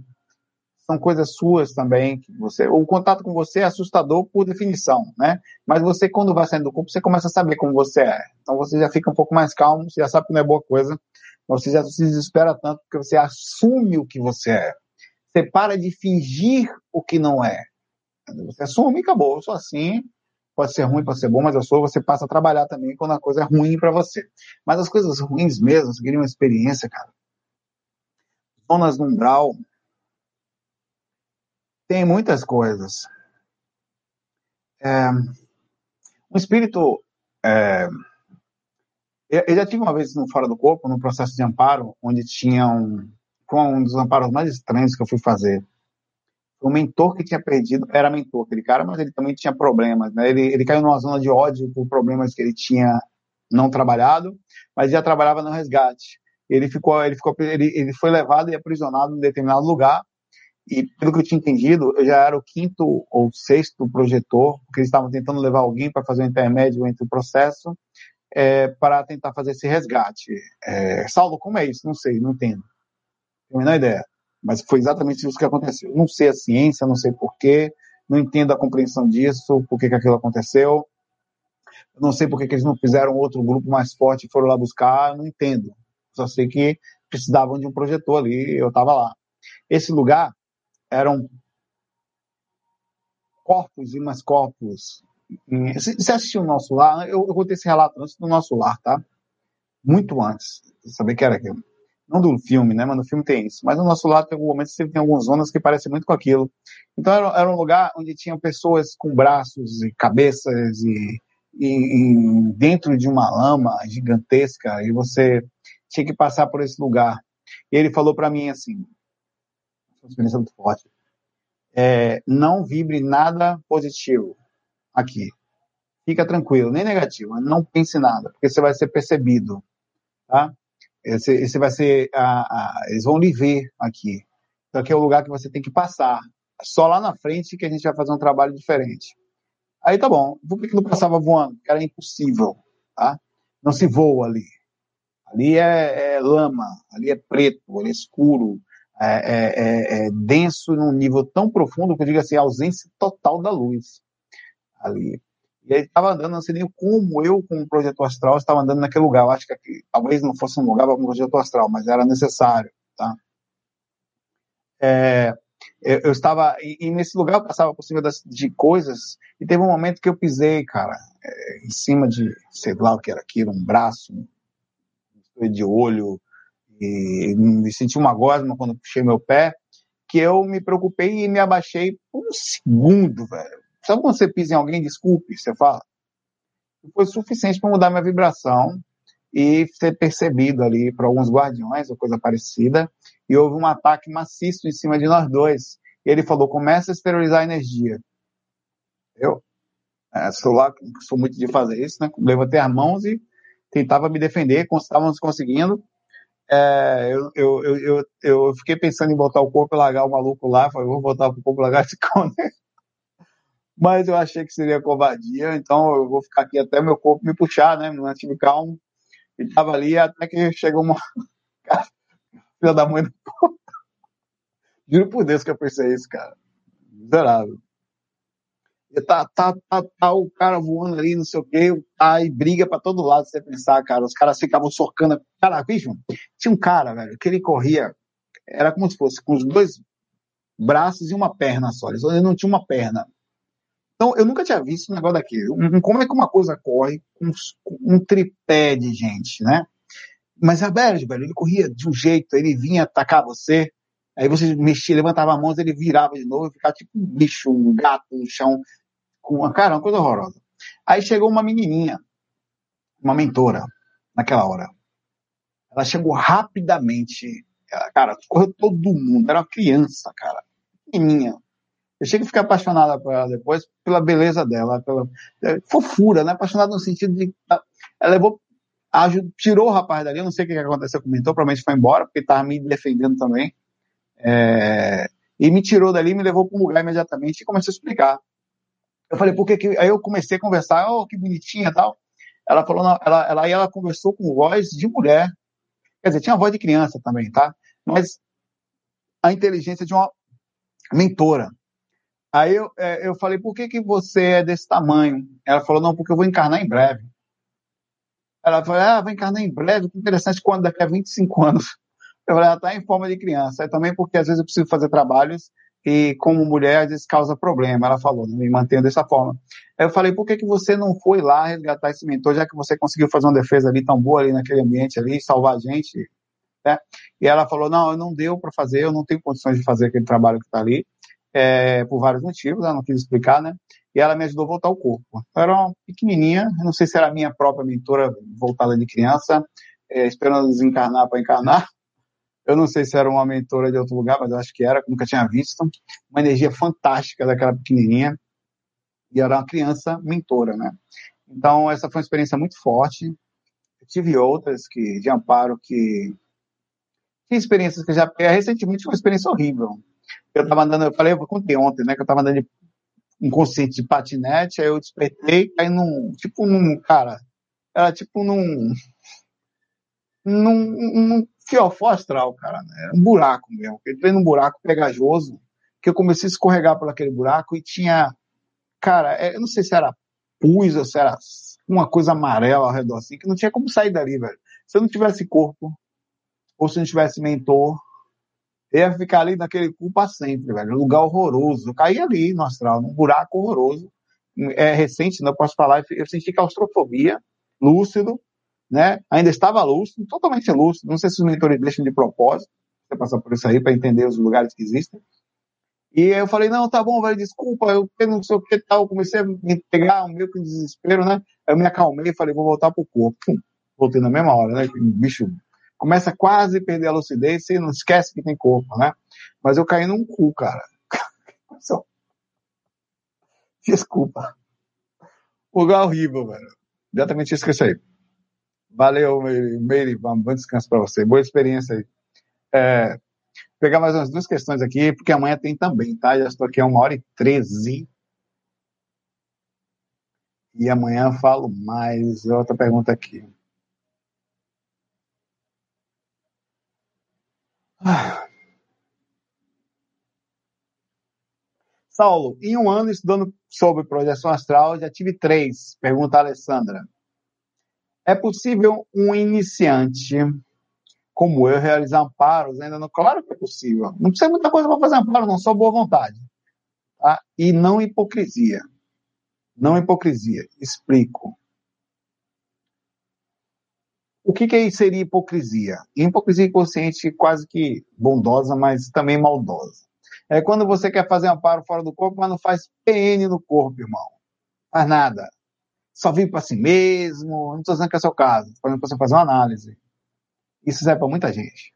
são coisas suas também, você, o contato com você é assustador por definição, né? Mas você, quando vai saindo do corpo, você começa a saber como você é. Então você já fica um pouco mais calmo, você já sabe que não é boa coisa, você já se desespera tanto porque você assume o que você é. Você para de fingir o que não é. Você assume e acabou. Eu sou assim, pode ser ruim, pode ser bom, mas eu sou. Você passa a trabalhar também quando a coisa é ruim para você. Mas as coisas ruins mesmo, você queria uma experiência, cara. Zonas no umbral, tem muitas coisas. É, um espírito. É, eu já tive uma vez no Fora do Corpo, num processo de amparo, onde tinha um. Foi um dos amparos mais estranhos que eu fui fazer. O mentor que tinha perdido era mentor, aquele cara, mas ele também tinha problemas. Né? Ele, ele caiu numa zona de ódio por problemas que ele tinha não trabalhado, mas já trabalhava no resgate. Ele ficou, ele ficou, ele, ele foi levado e aprisionado em determinado lugar e pelo que eu tinha entendido, eu já era o quinto ou sexto projetor, porque eles estavam tentando levar alguém para fazer um intermédio entre o processo, é, para tentar fazer esse resgate. É, Saulo, como é isso? Não sei, não entendo. Tenho a menor ideia. Mas foi exatamente isso que aconteceu. Não sei a ciência, não sei porquê, não entendo a compreensão disso, por que, aquilo aconteceu. Não sei por que eles não fizeram outro grupo mais forte e foram lá buscar, não entendo. Só sei que precisavam de um projetor ali, eu estava lá. Esse lugar eram corpos e mais corpos. Você assistiu o nosso lar? Eu, eu contei esse relato antes do nosso lar, tá? Muito antes. Saber que era aquilo. Não do filme, né? Mas no filme tem isso. Mas no nosso lar tem algum momento você tem algumas zonas que parecem muito com aquilo. Então era, era um lugar onde tinham pessoas com braços e cabeças e, e, e dentro de uma lama gigantesca e você tinha que passar por esse lugar. E ele falou para mim assim: uma experiência muito forte. É, não vibre nada positivo aqui. Fica tranquilo, nem negativo. Não pense nada, porque você vai ser percebido, tá? Esse, esse vai ser, a, a, eles vão lhe ver aqui. Então aqui é o lugar que você tem que passar. Só lá na frente que a gente vai fazer um trabalho diferente. Aí tá bom. Por que, que não passava voando? Porque era impossível, tá? Não se voa ali. Ali é, é lama, ali é preto, ali é escuro, é, é, é, é, denso num nível tão profundo que eu digo assim, ausência total da luz ali. E ele estava andando, não sei nem como eu, com o projeto astral, estava andando naquele lugar. Eu acho que aqui, talvez não fosse um lugar para um projeto astral, mas era necessário, tá? É, eu, eu, estava, e, e, nesse lugar eu passava por cima das, de coisas, e teve um momento que eu pisei, cara, é, em cima de, sei lá o que era aquilo, um braço, um de olho, e me senti uma gosma quando puxei meu pé, que eu me preocupei e me abaixei por um segundo, velho. Sabe quando você pisa em alguém, desculpe, você fala? Foi suficiente para mudar minha vibração e ser percebido ali por alguns guardiões ou coisa parecida. E houve um ataque maciço em cima de nós dois. E ele falou: começa a esterilizar a energia. Eu é, sou lá, sou muito de fazer isso, né? Levantei as mãos e tentava me defender, estávamos conseguindo. É, eu, eu, eu, eu, fiquei pensando em botar o corpo e largar o maluco lá. Falei, vou botar o corpo e largar esse cone mas eu achei que seria covardia, então eu vou ficar aqui até meu corpo me puxar, né? Não tive calmo. E tava ali até que chegou uma. Filha da mãe do Juro por Deus que eu pensei isso, cara. Miserável. Tá, tá, tá, tá o cara voando ali, não sei o quê, aí briga pra todo lado, você pensar, cara. Os caras ficavam sorcando. Cara, bicho, tinha um cara, velho, que ele corria, era como se fosse com os dois braços e uma perna só. Ele não tinha uma perna. Então, eu nunca tinha visto um negócio daquele. como é que uma coisa corre com um tripé de gente, né? Mas a velho, velho, ele corria de um jeito, ele vinha atacar você, aí você mexia, levantava a mão, ele virava de novo, ficava tipo um bicho, um gato no chão, uma cara, uma coisa horrorosa. Aí chegou uma menininha, uma mentora, naquela hora. Ela chegou rapidamente, cara, correu todo mundo, era uma criança, cara, pequenininha, eu chego a ficar apaixonada por ela depois, pela beleza dela, pela é, fofura, né? Apaixonada no sentido de. Ela levou. tirou o rapaz dali, eu não sei o que aconteceu, comentou, provavelmente foi embora, porque estava me defendendo também. É, e me tirou dali, me levou para um lugar imediatamente e começou a explicar. Eu falei, por que que. Aí eu comecei a conversar, oh, que bonitinha e tal. Ela falou, não, ela, ela, aí ela conversou com voz de mulher. Quer dizer, tinha voz de criança também, tá? Mas a inteligência de uma mentora. Aí eu, é, eu falei, por que, que você é desse tamanho? Ela falou, não, porque eu vou encarnar em breve. Ela falou, ah, vai encarnar em breve, que interessante, quando daqui a 25 anos. Eu falei, ela está em forma de criança. É também porque às vezes eu preciso fazer trabalhos e como mulher às vezes causa problema. Ela falou, me mantendo dessa forma. Aí eu falei, por que, que você não foi lá resgatar esse mentor, já que você conseguiu fazer uma defesa ali tão boa ali naquele ambiente ali, salvar a gente? Né? E ela falou, não, não deu para fazer, eu não tenho condições de fazer aquele trabalho que está ali é, por vários motivos, ela não quis explicar, né? E ela me ajudou a voltar ao corpo. Eu era uma pequenininha, não sei se era a minha própria mentora voltada de criança, é, esperando desencarnar para encarnar. Eu não sei se era uma mentora de outro lugar, mas eu acho que era, nunca tinha visto. Uma energia fantástica daquela pequenininha. E era uma criança mentora, né? Então, essa foi uma experiência muito forte. Eu tive outras que, de amparo que. Tinha experiências que já. Recentemente foi uma experiência horrível eu tava andando, eu falei, eu contei ontem, né, que eu tava andando de inconsciente de patinete, aí eu despertei, aí num, tipo num, cara, era tipo num, num, num fiofó astral, cara, né, um buraco mesmo, eu entrei num buraco pegajoso, que eu comecei a escorregar por aquele buraco e tinha, cara, é, eu não sei se era pus ou se era uma coisa amarela ao redor, assim, que não tinha como sair dali, velho. Se eu não tivesse corpo, ou se não tivesse mentor, ia ficar ali naquele cu pra sempre, velho. Um lugar horroroso. Eu caí ali no astral, num buraco horroroso. É recente, não posso falar. Eu senti claustrofobia, lúcido, né? Ainda estava lúcido, totalmente lúcido. Não sei se os mentores deixam de propósito. Você passar por isso aí para entender os lugares que existem. E eu falei, não, tá bom, velho, desculpa, eu não sei o que tal. Eu comecei a me pegar um meio que desespero, né? Eu me acalmei e falei, vou voltar pro corpo. Pum, voltei na mesma hora, né? Bicho começa a quase perder a lucidez e não esquece que tem corpo, né? Mas eu caí num cu, cara. Desculpa. Lugar horrível, velho. Exatamente isso que eu. Valeu, Meire. Bom descanso para você. Boa experiência aí. É, pegar mais umas duas questões aqui, porque amanhã tem também, tá? Já estou aqui a uma hora e treze. E amanhã falo mais. Outra pergunta aqui. Ah. Saulo, em um ano estudando sobre projeção astral, já tive três. Pergunta a Alessandra. É possível um iniciante como eu realizar amparos? Ainda não. Claro que é possível. Não precisa muita coisa para fazer amparo, não, só boa vontade. Tá? E não hipocrisia. Não hipocrisia. Explico. O que, que seria hipocrisia? Hipocrisia inconsciente quase que bondosa, mas também maldosa. É quando você quer fazer amparo fora do corpo, mas não faz PN no corpo, irmão. Faz nada. Só vive para si mesmo. Não estou dizendo que é seu caso. Por exemplo, você fazer uma análise. Isso serve para muita gente.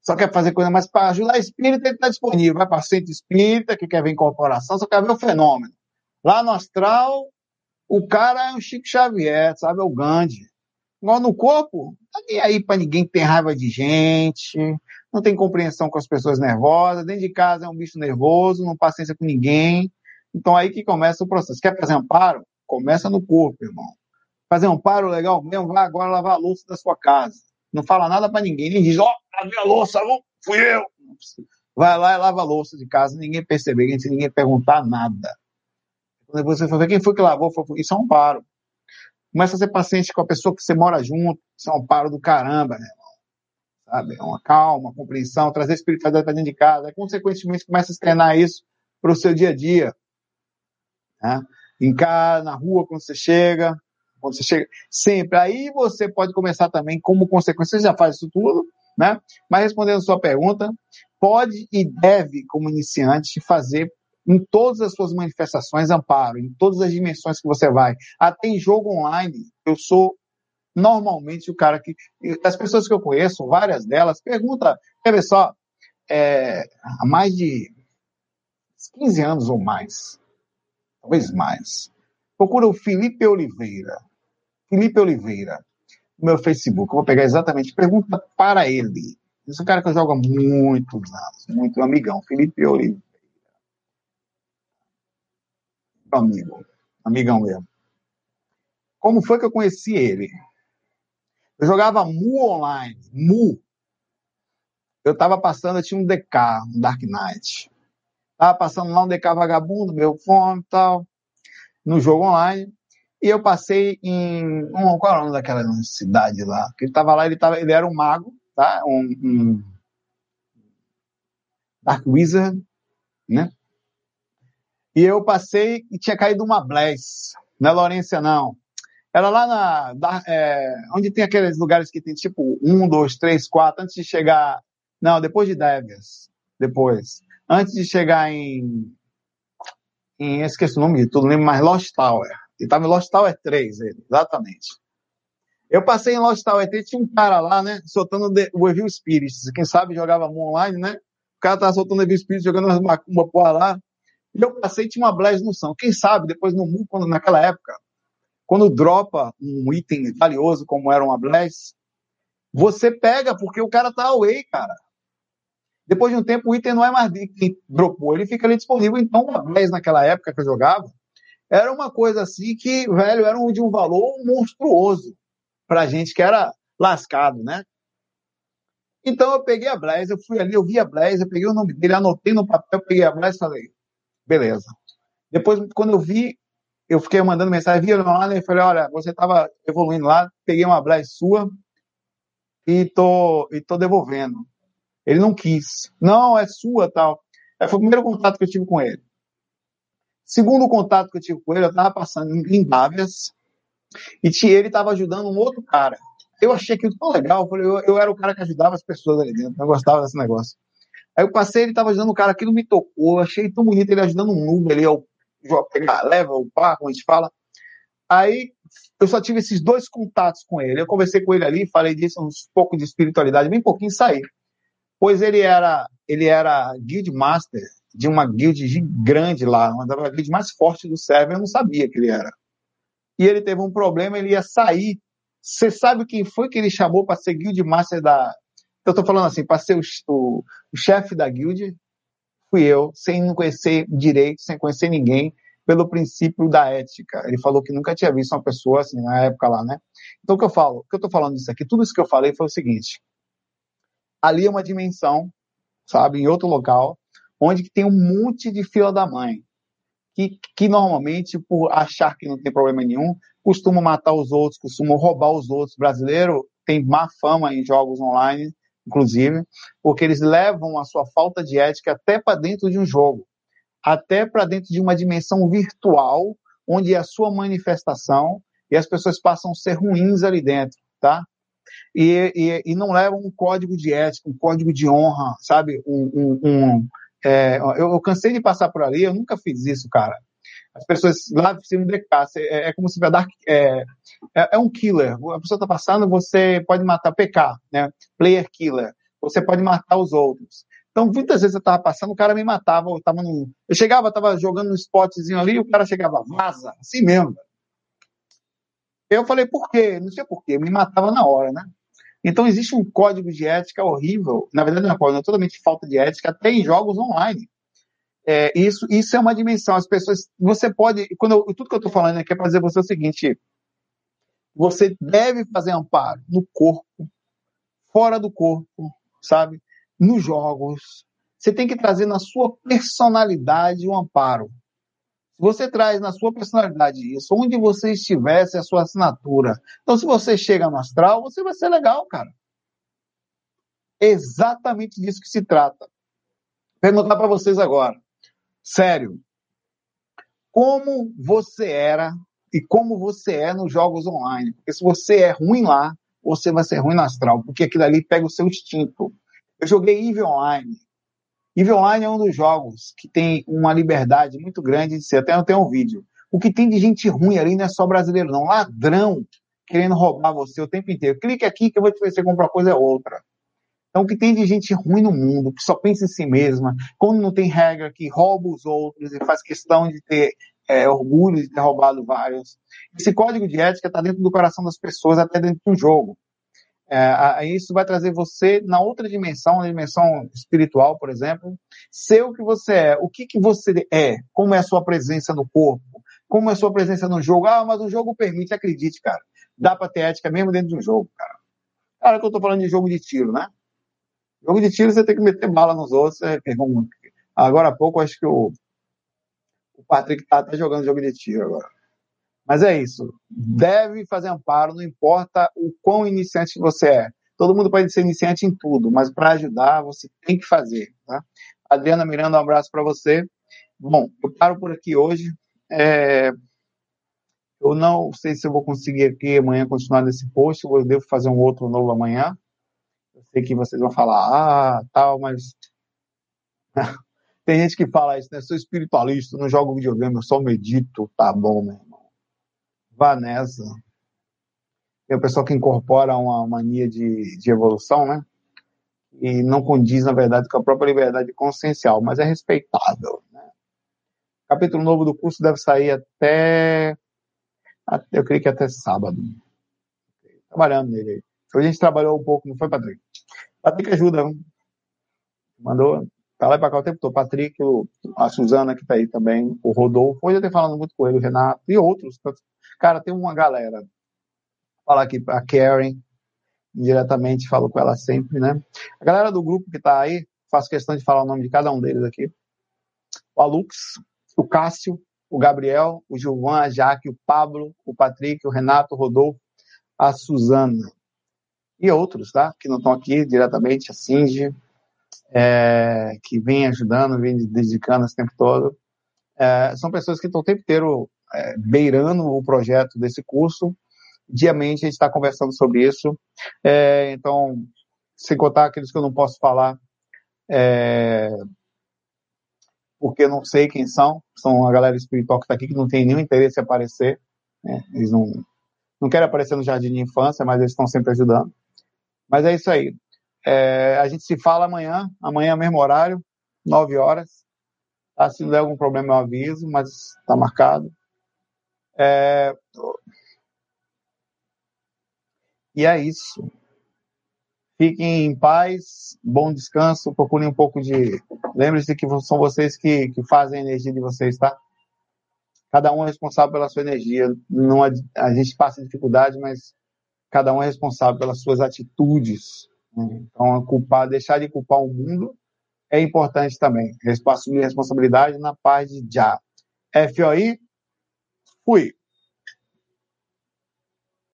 Só quer fazer coisa mais para ajudar espírita, ele está disponível. Vai para centro espírita, que quer ver incorporação, só quer ver o fenômeno. Lá no astral, o cara é um Chico Xavier, sabe? É o Gandhi. Igual no corpo, tá nem aí para ninguém que tem raiva de gente, não tem compreensão com as pessoas nervosas, dentro de casa é um bicho nervoso, não paciência com ninguém. Então aí que começa o processo. Quer fazer amparo? Começa no corpo, irmão. Fazer amparo legal mesmo, vai agora lavar a louça da sua casa. Não fala nada para ninguém, nem diz, ó, oh, lavei a louça, fui eu. Vai lá e lava a louça de casa, ninguém perceber, ninguém perguntar nada. Quando você for ver quem foi que lavou, isso é um amparo. Começa a ser paciente com a pessoa que você mora junto, isso é um amparo do caramba, né, irmão? Sabe? É uma calma, compreensão, trazer espiritualidade para dentro de casa. Aí, consequentemente, começa a externar isso para o seu dia a dia. Né? Em casa, na rua, quando você chega, quando você chega, sempre. Aí você pode começar também, como consequência, você já faz isso tudo, né? Mas respondendo a sua pergunta, pode e deve, como iniciante, fazer em todas as suas manifestações amparo, em todas as dimensões que você vai. Até em jogo online, eu sou normalmente o cara que. As pessoas que eu conheço, várias delas, pergunta, quer ver só, é, há mais de 15 anos ou mais, talvez mais. Procura o Felipe Oliveira. Felipe Oliveira, no meu Facebook. Eu vou pegar exatamente, pergunta para ele. Esse é um cara que eu jogo há anos, muito amigão, Felipe Oliveira. Amigo, amigão mesmo. Como foi que eu conheci ele? Eu jogava Mu online, Mu. Eu tava passando, eu tinha um DK, um Dark Knight. Tava passando lá um DK vagabundo, meu fone e tal, no jogo online. E eu passei em. Um, qual é o nome daquela cidade lá? Que ele tava lá, ele, tava, ele era um mago, tá? Um, um Dark Wizard, né? E eu passei e tinha caído uma Blaze. Não é não. Era lá na. Da, é, onde tem aqueles lugares que tem tipo um, dois, três, quatro, antes de chegar. Não, depois de Devias. Depois. Antes de chegar em. em esqueci o nome de tudo, lembro mais Lost Tower. Ele tava em Lost Tower 3, ele, exatamente. Eu passei em Lost Tower 3, tinha um cara lá, né, soltando o Evil Spirits. Quem sabe jogava online, né? O cara tava soltando Evil Spirits, jogando uma macumba porra lá. E eu passei tinha uma Blaze no som. Quem sabe, depois no mundo, quando, naquela época, quando dropa um item valioso como era uma Blaze, você pega porque o cara tá away, cara. Depois de um tempo, o item não é mais quem dropou, ele fica ali disponível. Então, uma naquela época que eu jogava, era uma coisa assim que, velho, era de um valor monstruoso pra gente que era lascado, né? Então eu peguei a Blaze, eu fui ali, eu vi a Blaze, eu peguei o nome dele, anotei no papel, peguei a Blaze e falei, beleza. Depois, quando eu vi, eu fiquei mandando mensagem, vi lá e falei, olha, você estava evoluindo lá, peguei uma Blaze sua e tô, e tô devolvendo. Ele não quis. Não, é sua, tal. Foi o primeiro contato que eu tive com ele. Segundo contato que eu tive com ele, eu estava passando em Dávias e ele estava ajudando um outro cara. Eu achei aquilo tão legal, eu, falei, eu, eu, era o cara que ajudava as pessoas ali dentro, eu gostava desse negócio. Aí eu passei, ele estava ajudando um cara, aquilo me tocou, eu achei tão bonito ele ajudando um noob ali, ao pegar, leva o par, como a gente fala. Aí eu só tive esses dois contatos com ele. Eu conversei com ele ali, falei disso, um pouco de espiritualidade, bem pouquinho saí. Pois ele era, ele era guild master de uma guild grande lá, uma das guilds mais fortes do server, eu não sabia que ele era. E ele teve um problema, ele ia sair. Você sabe quem foi que ele chamou para ser guild master da. Eu estou falando assim, para ser o, o, o chefe da guild, fui eu, sem não conhecer direito, sem conhecer ninguém. pelo princípio da ética. Ele falou que nunca tinha visto uma pessoa assim na época lá, né? Então o que eu falo, o que eu tô falando disso aqui, tudo isso que eu falei foi o seguinte: ali é uma dimensão, sabe, em outro local, onde tem um monte de fila da mãe, que, que normalmente, por achar que não tem problema nenhum, costumam matar os outros, costumam roubar os outros. O brasileiro tem má fama em jogos online, inclusive, porque eles levam a sua falta de ética até para dentro de um jogo, até para dentro de uma dimensão virtual, onde é a sua manifestação e as pessoas passam a ser ruins ali dentro, tá? E, e, e não levam um código de ética, um código de honra, sabe? Um, um, um é, eu, eu, cansei de passar por ali, eu nunca fiz isso, cara. As pessoas lá um DK, é, é como se dar, é, é, é, um killer. A pessoa está passando, você pode matar PK, né? Player killer. Você pode matar os outros. Então, muitas vezes eu estava passando, o cara me matava. Eu, tava no, eu chegava, estava jogando um spotzinho ali, o cara chegava, vaza, assim mesmo. Eu falei, por quê? Não sei por quê, me matava na hora, né? Então existe um código de ética horrível, na verdade não é código, é totalmente falta de ética, até em jogos online. É, isso, isso é uma dimensão. As pessoas, você pode, quando eu, tudo que eu estou falando aqui é para dizer você o seguinte: você deve fazer amparo no corpo, fora do corpo, sabe? Nos jogos. Você tem que trazer na sua personalidade um amparo. Se você traz na sua personalidade isso, onde você estivesse a sua assinatura. Então, se você chega no astral, você vai ser legal, cara. exatamente disso que se trata. Perguntar para vocês agora. Sério. Como você era e como você é nos jogos online? Porque se você é ruim lá, você vai ser ruim no astral, porque aquilo ali pega o seu instinto. Eu joguei EVE Online. EVE Online é um dos jogos que tem uma liberdade muito grande de ser. Até não tem um vídeo. O que tem de gente ruim ali não é só brasileiro, não. Ladrão querendo roubar você o tempo inteiro. Clique aqui que eu vou te fazer comprar coisa é outra. Então, o que tem de gente ruim no mundo, que só pensa em si mesma, quando não tem regra, que rouba os outros e faz questão de ter é, orgulho de ter roubado vários. Esse código de ética está dentro do coração das pessoas, até dentro do jogo. É, isso vai trazer você na outra dimensão, na dimensão espiritual, por exemplo, ser o que você é, o que, que você é, como é a sua presença no corpo, como é a sua presença no jogo. Ah, mas o jogo permite, acredite, cara. Dá pra ter ética mesmo dentro de um jogo, cara. Cara, que eu tô falando de jogo de tiro, né? Jogo de tiro você tem que meter bala nos outros. É, agora há pouco, acho que o, o Patrick tá até jogando jogo de tiro agora. Mas é isso. Deve fazer amparo, não importa o quão iniciante você é. Todo mundo pode ser iniciante em tudo, mas para ajudar, você tem que fazer. Tá? Adriana Miranda, um abraço para você. Bom, eu paro por aqui hoje. É... Eu não sei se eu vou conseguir aqui amanhã continuar nesse post, eu devo fazer um outro novo amanhã. Eu sei que vocês vão falar, ah, tal, mas. Tem gente que fala isso, né? Sou espiritualista, não jogo videogame, eu só medito. Tá bom, meu irmão vá nessa. Tem o pessoal que incorpora uma mania de, de evolução, né? E não condiz, na verdade, com a própria liberdade consciencial, mas é respeitável. Né? Capítulo novo do curso deve sair até, até eu creio que até sábado. Trabalhando nele aí. Hoje a gente trabalhou um pouco, não foi, Patrick? Patrick ajuda, hein? mandou tá lá para cá o tempo todo. Patrick, a Suzana que tá aí também, o Rodolfo, hoje eu tenho falando muito com ele, o Renato e outros, Cara, tem uma galera. Vou falar aqui a Karen, diretamente, falo com ela sempre, né? A galera do grupo que tá aí, faço questão de falar o nome de cada um deles aqui. O Alux, o Cássio, o Gabriel, o Gilvan, a Jaque, o Pablo, o Patrick, o Renato, o Rodolfo, a Suzana. E outros, tá? Que não estão aqui diretamente, a Cindy, é, que vem ajudando, vem dedicando esse tempo todo. É, são pessoas que estão o tempo inteiro é, beirando o projeto desse curso. Diamente a gente está conversando sobre isso. É, então, sem contar aqueles que eu não posso falar, é, porque não sei quem são, são a galera espiritual que está aqui, que não tem nenhum interesse em aparecer. Né? Eles não, não querem aparecer no jardim de infância, mas eles estão sempre ajudando. Mas é isso aí. É, a gente se fala amanhã, amanhã mesmo horário, 9 horas. Tá? Se não der algum problema, eu aviso, mas está marcado. É... E é isso. Fiquem em paz, bom descanso, procurem um pouco de. Lembre-se que são vocês que, que fazem a energia de vocês, tá? cada um é responsável pela sua energia. Não a, a gente passa dificuldade, mas cada um é responsável pelas suas atitudes. Né? Então, culpar, deixar de culpar o mundo é importante também. Assumir responsabilidade na paz de já. FOI, fui.